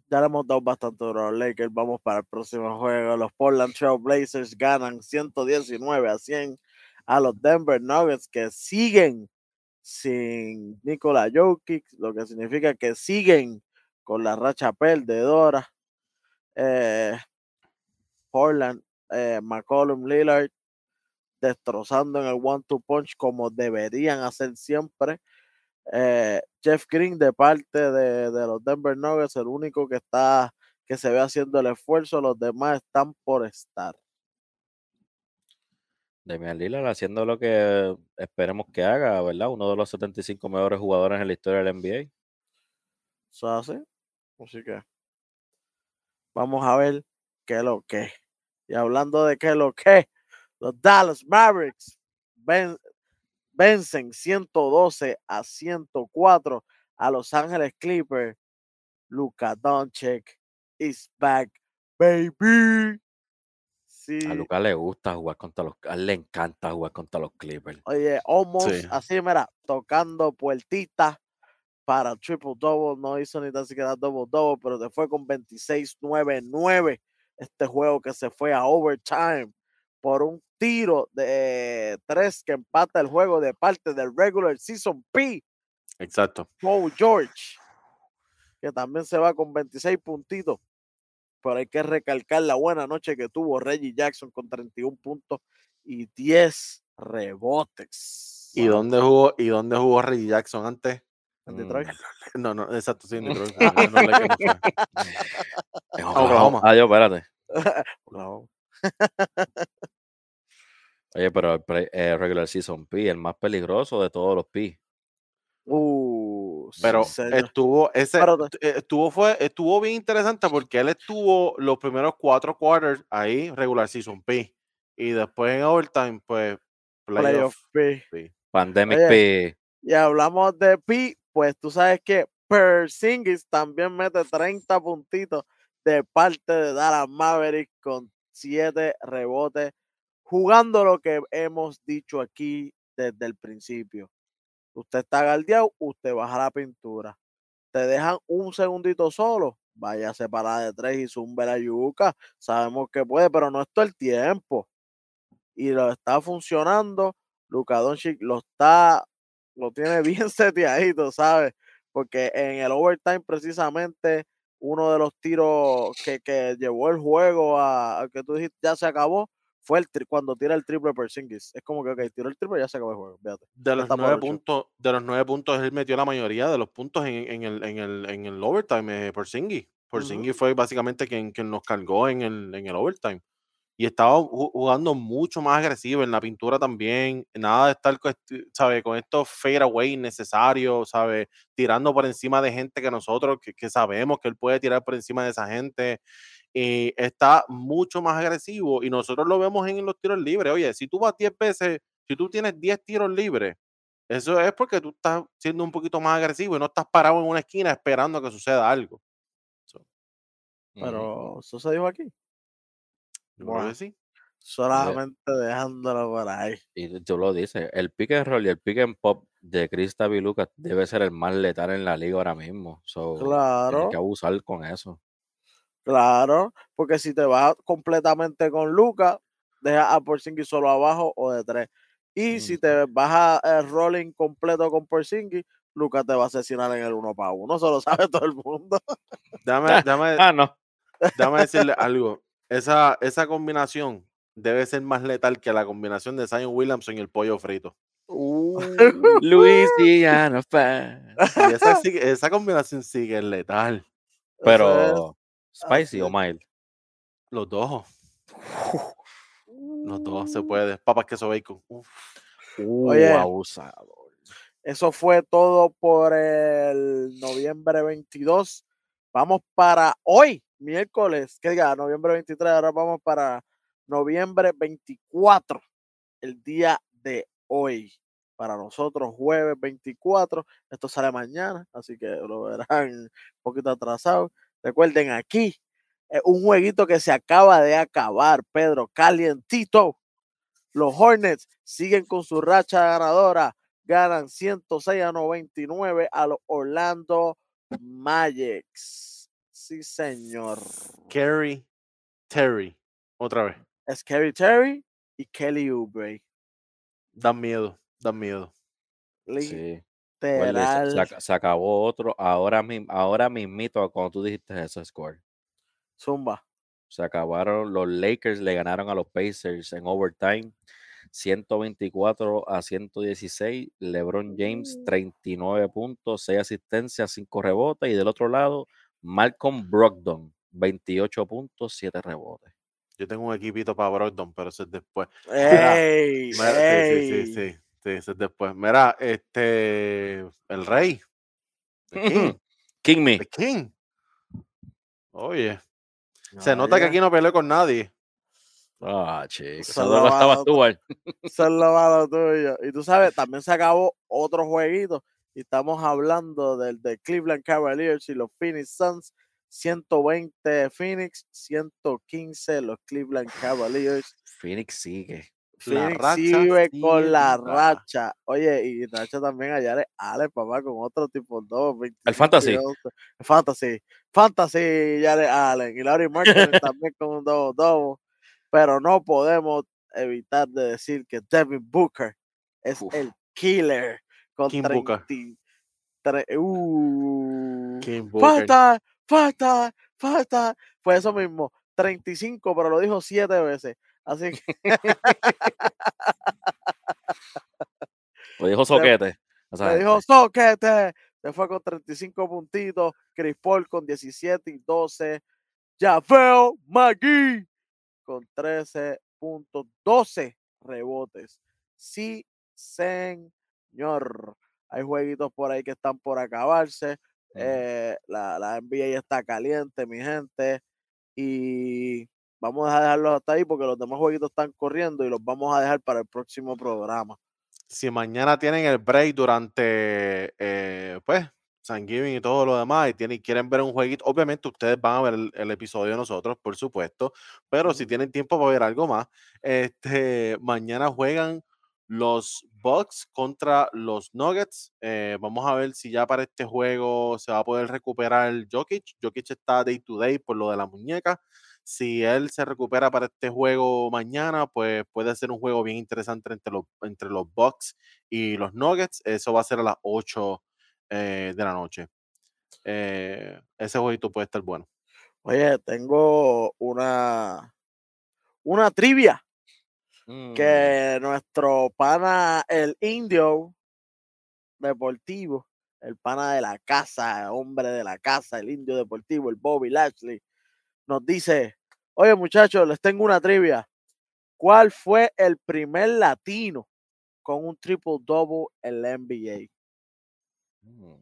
ya le hemos dado bastante duro a los Lakers. Vamos para el próximo juego. Los Portland Trail Blazers ganan 119 a 100 a los Denver Nuggets que siguen sin Nikola Jokic, lo que significa que siguen con la racha perdedora. Eh, Portland, eh, McCollum Lillard destrozando en el one-two punch como deberían hacer siempre. Eh, Jeff Green de parte de, los Denver Nuggets, el único que está, que se ve haciendo el esfuerzo, los demás están por estar. Demian Lillard haciendo lo que esperemos que haga, ¿verdad? Uno de los 75 mejores jugadores en la historia del NBA. Eso así. Así que vamos a ver qué es lo que. Y hablando de qué es lo que, los Dallas Mavericks ven, vencen 112 a 104 a Los Ángeles Clippers. Luka Doncic is back, baby. A Luka le gusta jugar contra los, a él le encanta jugar contra los Clippers. Oye, almost así, mira, tocando puertitas para triple double, no hizo ni tan siquiera double double, pero se fue con 26-9-9 este juego que se fue a overtime por un tiro de tres que empata el juego de parte del regular season P. Exacto. Paul George, que también se va con 26 puntitos. Pero hay que recalcar la buena noche que tuvo Reggie Jackson con 31 puntos y 10 rebotes. ¿Y dónde jugó, y dónde jugó Reggie Jackson antes? En Detroit. Mm. No, no, exacto, sí, en Detroit. No, no, no, no. En Oklahoma. Adiós, espérate. Oklahoma. Oye, pero el play- eh, regular season P, el más peligroso de todos los P. Uh, Pero estuvo, ese, Pero- eh, estuvo, fue, estuvo bien interesante porque él estuvo los primeros cuatro quarters ahí, regular season P. Y después en overtime, pues, playoff. Playoff P. Pandemic Oye, P. Y hablamos de P, pues tú sabes que Persingis también mete 30 puntitos de parte de Dallas Maverick con 7 rebotes, jugando lo que hemos dicho aquí desde el principio. Usted está galdeado, usted baja la pintura. Te dejan un segundito solo, váyase para de tres y zumbe la yuca. Sabemos que puede, pero no es todo el tiempo. Y lo está funcionando. Luka Doncic lo está lo tiene bien seteadito, ¿sabes? Porque en el overtime precisamente uno de los tiros que, que llevó el juego a, a que tú dijiste ya se acabó fue el tri- cuando tira el triple Persingis. Es como que, ok, tiró el triple ya se acabó el juego, fíjate. De los, nueve puntos, de los nueve puntos, él metió la mayoría de los puntos en, en el, en, el, en el overtime, eh, Porzingis. Porzingis fue básicamente quien, quien nos cargó en el, en el overtime. Y estaba ju- jugando mucho más agresivo en la pintura también. Nada de estar con, ¿sabe? con estos fadeaway innecesarios, ¿sabe? tirando por encima de gente que nosotros, que, que sabemos que él puede tirar por encima de esa gente. Y está mucho más agresivo y nosotros lo vemos en los tiros libres. Oye, si tú vas 10 veces, si tú tienes 10 tiros libres, eso es porque tú estás siendo un poquito más agresivo y no estás parado en una esquina esperando a que suceda algo. Pero eso se dijo aquí. Yo creo Bueno. que sí. Solamente dejándolo por ahí. Y tú lo dices, el pick and roll y el pick and pop de Kristaps y Lucas debe ser el más letal en la liga ahora mismo. So, Claro. que abusar con eso. Claro, porque si te vas completamente con Luca, deja a Porzingis solo abajo o de tres. Y si te vas a el rolling completo con Porzingis, Luca te va a asesinar en el uno para uno, eso lo sabe todo el mundo. Déjame, déjame, Ah, no. déjame decirle algo. Esa, esa combinación debe ser más letal que la combinación de Zion Williamson y el pollo frito. Fan. Y esa, esa combinación es letal. Pero, ¿spicy así o mild? Los dos. Los dos se puede. Papas queso bacon. Uf. Uh, Oye. abusador. Eso fue todo por el noviembre 22. Vamos para hoy, miércoles, que diga, noviembre 23, ahora vamos para noviembre 24, el día de hoy. Para nosotros, jueves 24, esto sale mañana, así que lo verán un poquito atrasado. Recuerden aquí, eh, un jueguito que se acaba de acabar, Pedro, calientito. Los Hornets siguen con su racha ganadora ganan 106 a 99 a los Orlando Magics. Sí, señor. Kerry Terry. Otra vez. Scary Terry y Kelly Oubre. Dan miedo. Dan miedo. Sí. Se- Literal. se, se acabó otro. Ahora, mismo ahora mismito, cuando tú dijiste ese score, Zumba. se acabaron. Los Lakers le ganaron a los Pacers en overtime. 124 a 116. LeBron James, 39 puntos, 6 asistencias, 5 rebotes. Y del otro lado, Malcolm Brogdon, 28 puntos, 7 rebotes. Yo tengo un equipito para Brogdon, pero eso es después. Mira, ¡Ey! Mira, sí, sí, sí, ey. sí, después. Mira, este. El rey. King. King me. The King. Oye. Se nota que aquí no peleó con nadie. Ah, chico. Eso Esa lo malo tuyo. Y tú sabes, también se acabó otro jueguito. Y estamos hablando del de Cleveland Cavaliers y los Phoenix Suns. 120 Phoenix, 115 los Cleveland Cavaliers. Phoenix sigue. La Phoenix racha sigue con la racha. Oye, y racha también allá de Ale, papá, con otro tipo 2. El fantasy. Fantasy. Fantasy, ya de Allen. Y Larry Martin también con un 2 2 Pero no podemos evitar de decir que Devin Booker es Uf. el killer. Con King Booker. 33. Uh, King Booker. falta, falta, falta. Fue eso mismo. 35, pero lo dijo 7 veces. Así que. Lo dijo Soquete. Le dijo Soquete. Se fue con 35 puntitos. Chris Paul con 17 y 12. Jafeo Magui con 13 puntos, 12 rebotes. Sí, señor. Hay jueguitos por ahí que están por acabarse. Eh, la, la NBA está caliente, mi gente. Y vamos a dejarlos hasta ahí porque los demás jueguitos están corriendo y los vamos a dejar para el próximo programa. Si mañana tienen el break durante, eh, pues, Thanksgiving y todo lo demás, y tienen, quieren ver un jueguito, obviamente ustedes van a ver el, episodio de nosotros, por supuesto, pero si tienen tiempo para ver algo más, este, mañana juegan los Bucks contra los Nuggets. Eh, vamos a ver si ya para este juego se va a poder recuperar Jokic. Jokic está day to day por lo de la muñeca. Si él se recupera para este juego mañana, pues puede ser un juego bien interesante entre los, entre los Bucks y los Nuggets. Eso va a ser a las 8 eh, de la noche. Eh, ese jueguito puede estar bueno. Oye, tengo una, una trivia mm. que nuestro pana, el indio deportivo, el pana de la casa, hombre de la casa, el indio deportivo, el Bobby Lashley, nos dice, oye muchachos, les tengo una trivia. ¿Cuál fue el primer latino con un triple double en la NBA? Mm.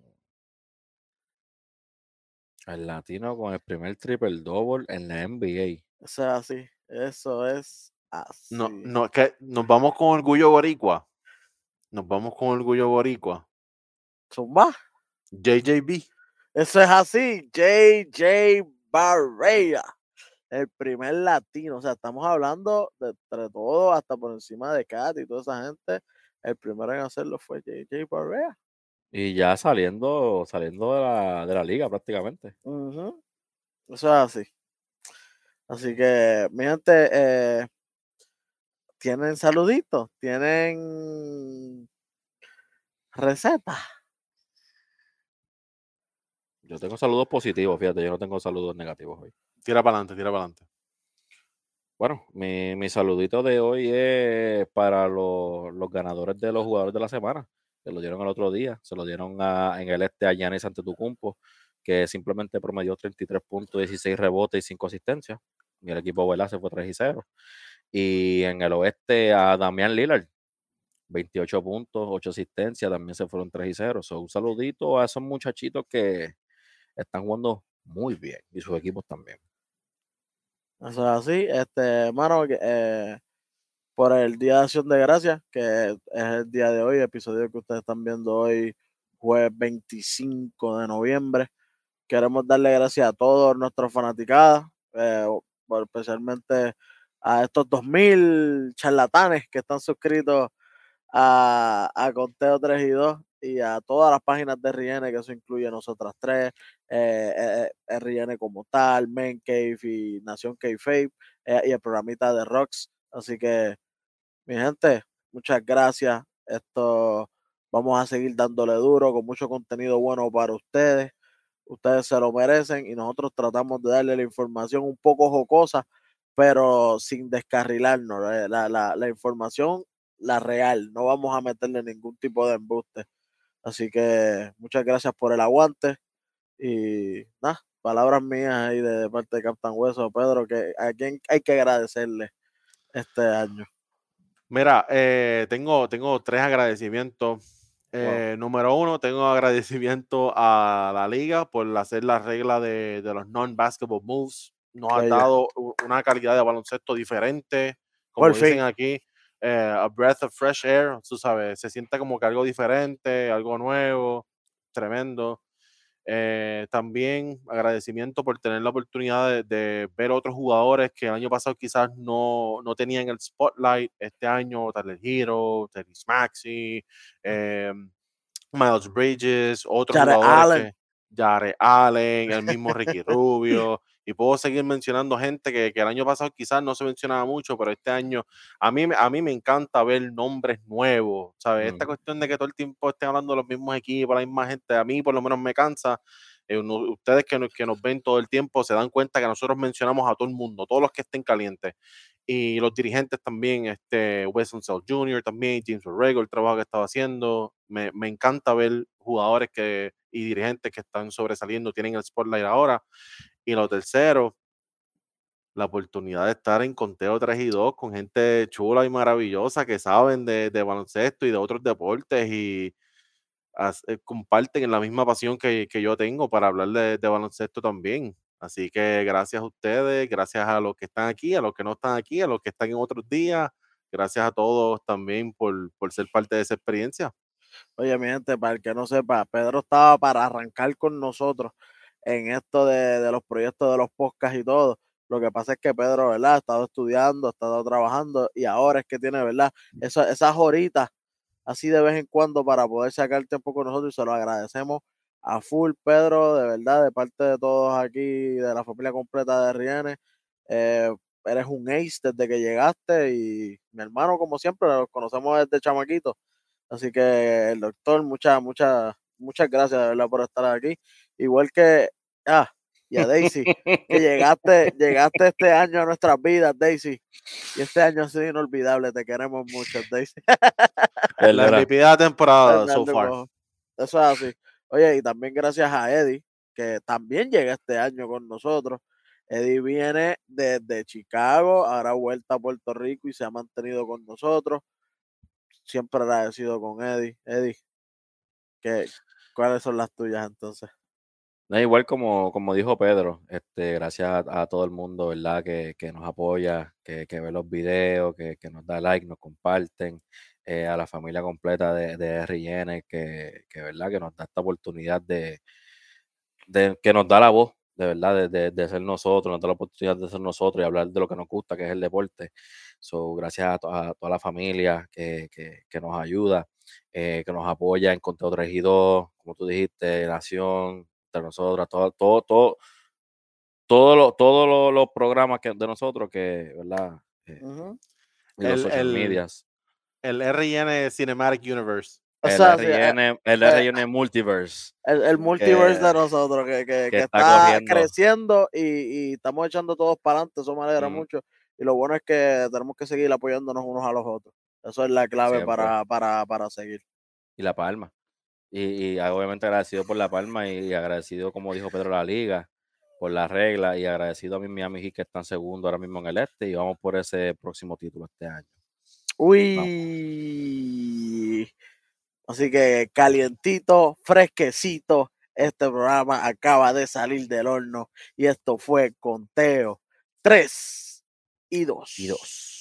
El latino con el primer triple double en la NBA. Eso es así. Eso es así. No, no, que nos vamos con orgullo boricua. Nos vamos con orgullo boricua. Zumba. JJB. Eso es así. JJ Barrea. El primer latino. O sea, estamos hablando de entre todo, hasta por encima de Kat y toda esa gente. El primero en hacerlo fue JJ Barrea. Y ya saliendo, saliendo de la, de la liga prácticamente. Eso es así. Así que, mi gente, eh, tienen saluditos, tienen recetas. Yo tengo saludos positivos, fíjate, yo no tengo saludos negativos hoy. Tira para adelante, tira para adelante. Bueno, mi, mi saludito de hoy es para los, los ganadores de los jugadores de la semana se lo dieron el otro día, se lo dieron en el este a Giannis Antetokounmpo, que simplemente promedió 33 puntos, 16 rebotes y 5 asistencias. Y el equipo se fue 3 y 0. Y en el oeste a Damián Lillard, 28 puntos, 8 asistencias, también se fueron 3 y 0. So, un saludito a esos muchachitos que están jugando muy bien y sus equipos también. Eso es así, este, hermano, eh, por el Día de Acción de Gracias, que es el día de hoy, episodio que ustedes están viendo hoy, jueves 25 de noviembre. Queremos darle gracias a todos nuestros fanaticadas, eh, especialmente a estos 2.000 charlatanes que están suscritos a, a Conteo 3 y 2 y a todas las páginas de RN, que eso incluye nosotras tres, eh, eh, como tal, Men Cave y Nación Cave eh, y el programita de Rocks. Así que mi gente, muchas gracias. Esto vamos a seguir dándole duro con mucho contenido bueno para ustedes. Ustedes se lo merecen y nosotros tratamos de darle la información un poco jocosa, pero sin descarrilarnos. Eh, la, la, la información, la real. No vamos a meterle ningún tipo de embuste. Así que muchas gracias por el aguante. Y nada, palabras mías ahí de, parte de Captain Hueso, Pedro, que a quien hay que agradecerle este año. Mira, eh, tengo, tengo tres agradecimientos. Eh, número uno, tengo agradecimiento a la liga por hacer la regla de, los non-basketball moves. Nos ha dado una calidad de baloncesto diferente, como dicen aquí, eh, a breath of fresh air, tú sabes, se siente como que algo diferente, algo nuevo, tremendo. Eh, también agradecimiento por tener la oportunidad de, ver otros jugadores que el año pasado quizás no, no tenían el spotlight. Este año, Tyler Hero, Terry Maxi, eh, Miles Bridges, otros jugadores. Allen. Jared Allen, el mismo Ricky Rubio. Y puedo seguir mencionando gente que, que, el año pasado quizás no se mencionaba mucho, pero este año a mí, a mí me encanta ver nombres nuevos, ¿sabes? Esta mm. cuestión de que todo el tiempo estén hablando de los mismos equipos, la misma gente, a mí por lo menos me cansa. Eh, ustedes que nos, que nos ven todo el tiempo se dan cuenta que nosotros mencionamos a todo el mundo, todos los que estén calientes. y los dirigentes también, este, Weston Sell Jr. también, James Borrego, el trabajo que estaba haciendo. Me, me, encanta ver jugadores que, y dirigentes que están sobresaliendo, tienen el spotlight ahora. Y lo tercero, la oportunidad de estar en conteo 3 y 2 con gente chula y maravillosa que saben de, de baloncesto y de otros deportes y eh, comparten la misma pasión que, que, yo tengo para hablar de, de baloncesto también. Así que gracias a ustedes, gracias a los que están aquí, a los que no están aquí, a los que están en otros días. Gracias a todos también por, por ser parte de esa experiencia. Oye, mi gente, para el que no sepa, Pedro estaba para arrancar con nosotros en esto de, de los proyectos de los podcasts y todo. Lo que pasa es que Pedro, ¿verdad? Ha estado estudiando, ha estado trabajando y ahora es que tiene, ¿verdad? Esa, esas horitas así de vez en cuando para poder sacar tiempo con nosotros y se lo agradecemos a full, Pedro, de verdad, de parte de todos aquí, de la familia completa de Rienes. Eh, eres un ace desde que llegaste y mi hermano, como siempre, los conocemos desde chamaquito. Así que el doctor, muchas, muchas, muchas gracias de verdad por estar aquí. Igual que, ah, y a Daisy, que llegaste, llegaste este año a nuestras vidas, Daisy. Y este año ha sido inolvidable, te queremos mucho, Daisy. la MVP de la temporada, so far. Eso es así. Oye, y también gracias a Eddie, que también llega este año con nosotros. Eddie viene desde Chicago, ahora vuelta a Puerto Rico y se ha mantenido con nosotros. Siempre agradecido con Eddie. Eddie, ¿qué, ¿cuáles son las tuyas entonces? No, igual como, como dijo Pedro, este, gracias a, todo el mundo, ¿verdad? Que, que nos apoya, que, que, ve los videos, que, que nos da like, nos comparten. Eh, a la familia completa de, de RN, que, que, ¿verdad? que nos da esta oportunidad de, de, que nos da la voz, de verdad, de, de, ser nosotros, nos da la oportunidad de ser nosotros y hablar de lo que nos gusta, que es el deporte. So, gracias a, toda la familia que, que, que nos ayuda, eh, que nos apoya en Conteo 3 y 2, como tú dijiste, Nación, de nosotros, todo, todo, todo, todos todo los programas que, de nosotros que, ¿verdad? Eh, y los social medias el RN Cinematic Universe. el, RN, el RN Multiverse. El, multiverse de nosotros, que, que, está, creciendo y, y, estamos echando todos para adelante, eso me alegra mucho. Y lo bueno es que tenemos que seguir apoyándonos unos a los otros. Eso es la clave para, para, para, seguir. Y la palma. Y, y, obviamente agradecido por la palma y agradecido, como dijo Pedro, la liga, por la regla y agradecido a mi Miami Heat que están segundo ahora mismo en el este y vamos por ese próximo título este año. Uy. Así que calientito, fresquecito. Este programa acaba de salir del horno y esto fue conteo 3 y 2. Y 2.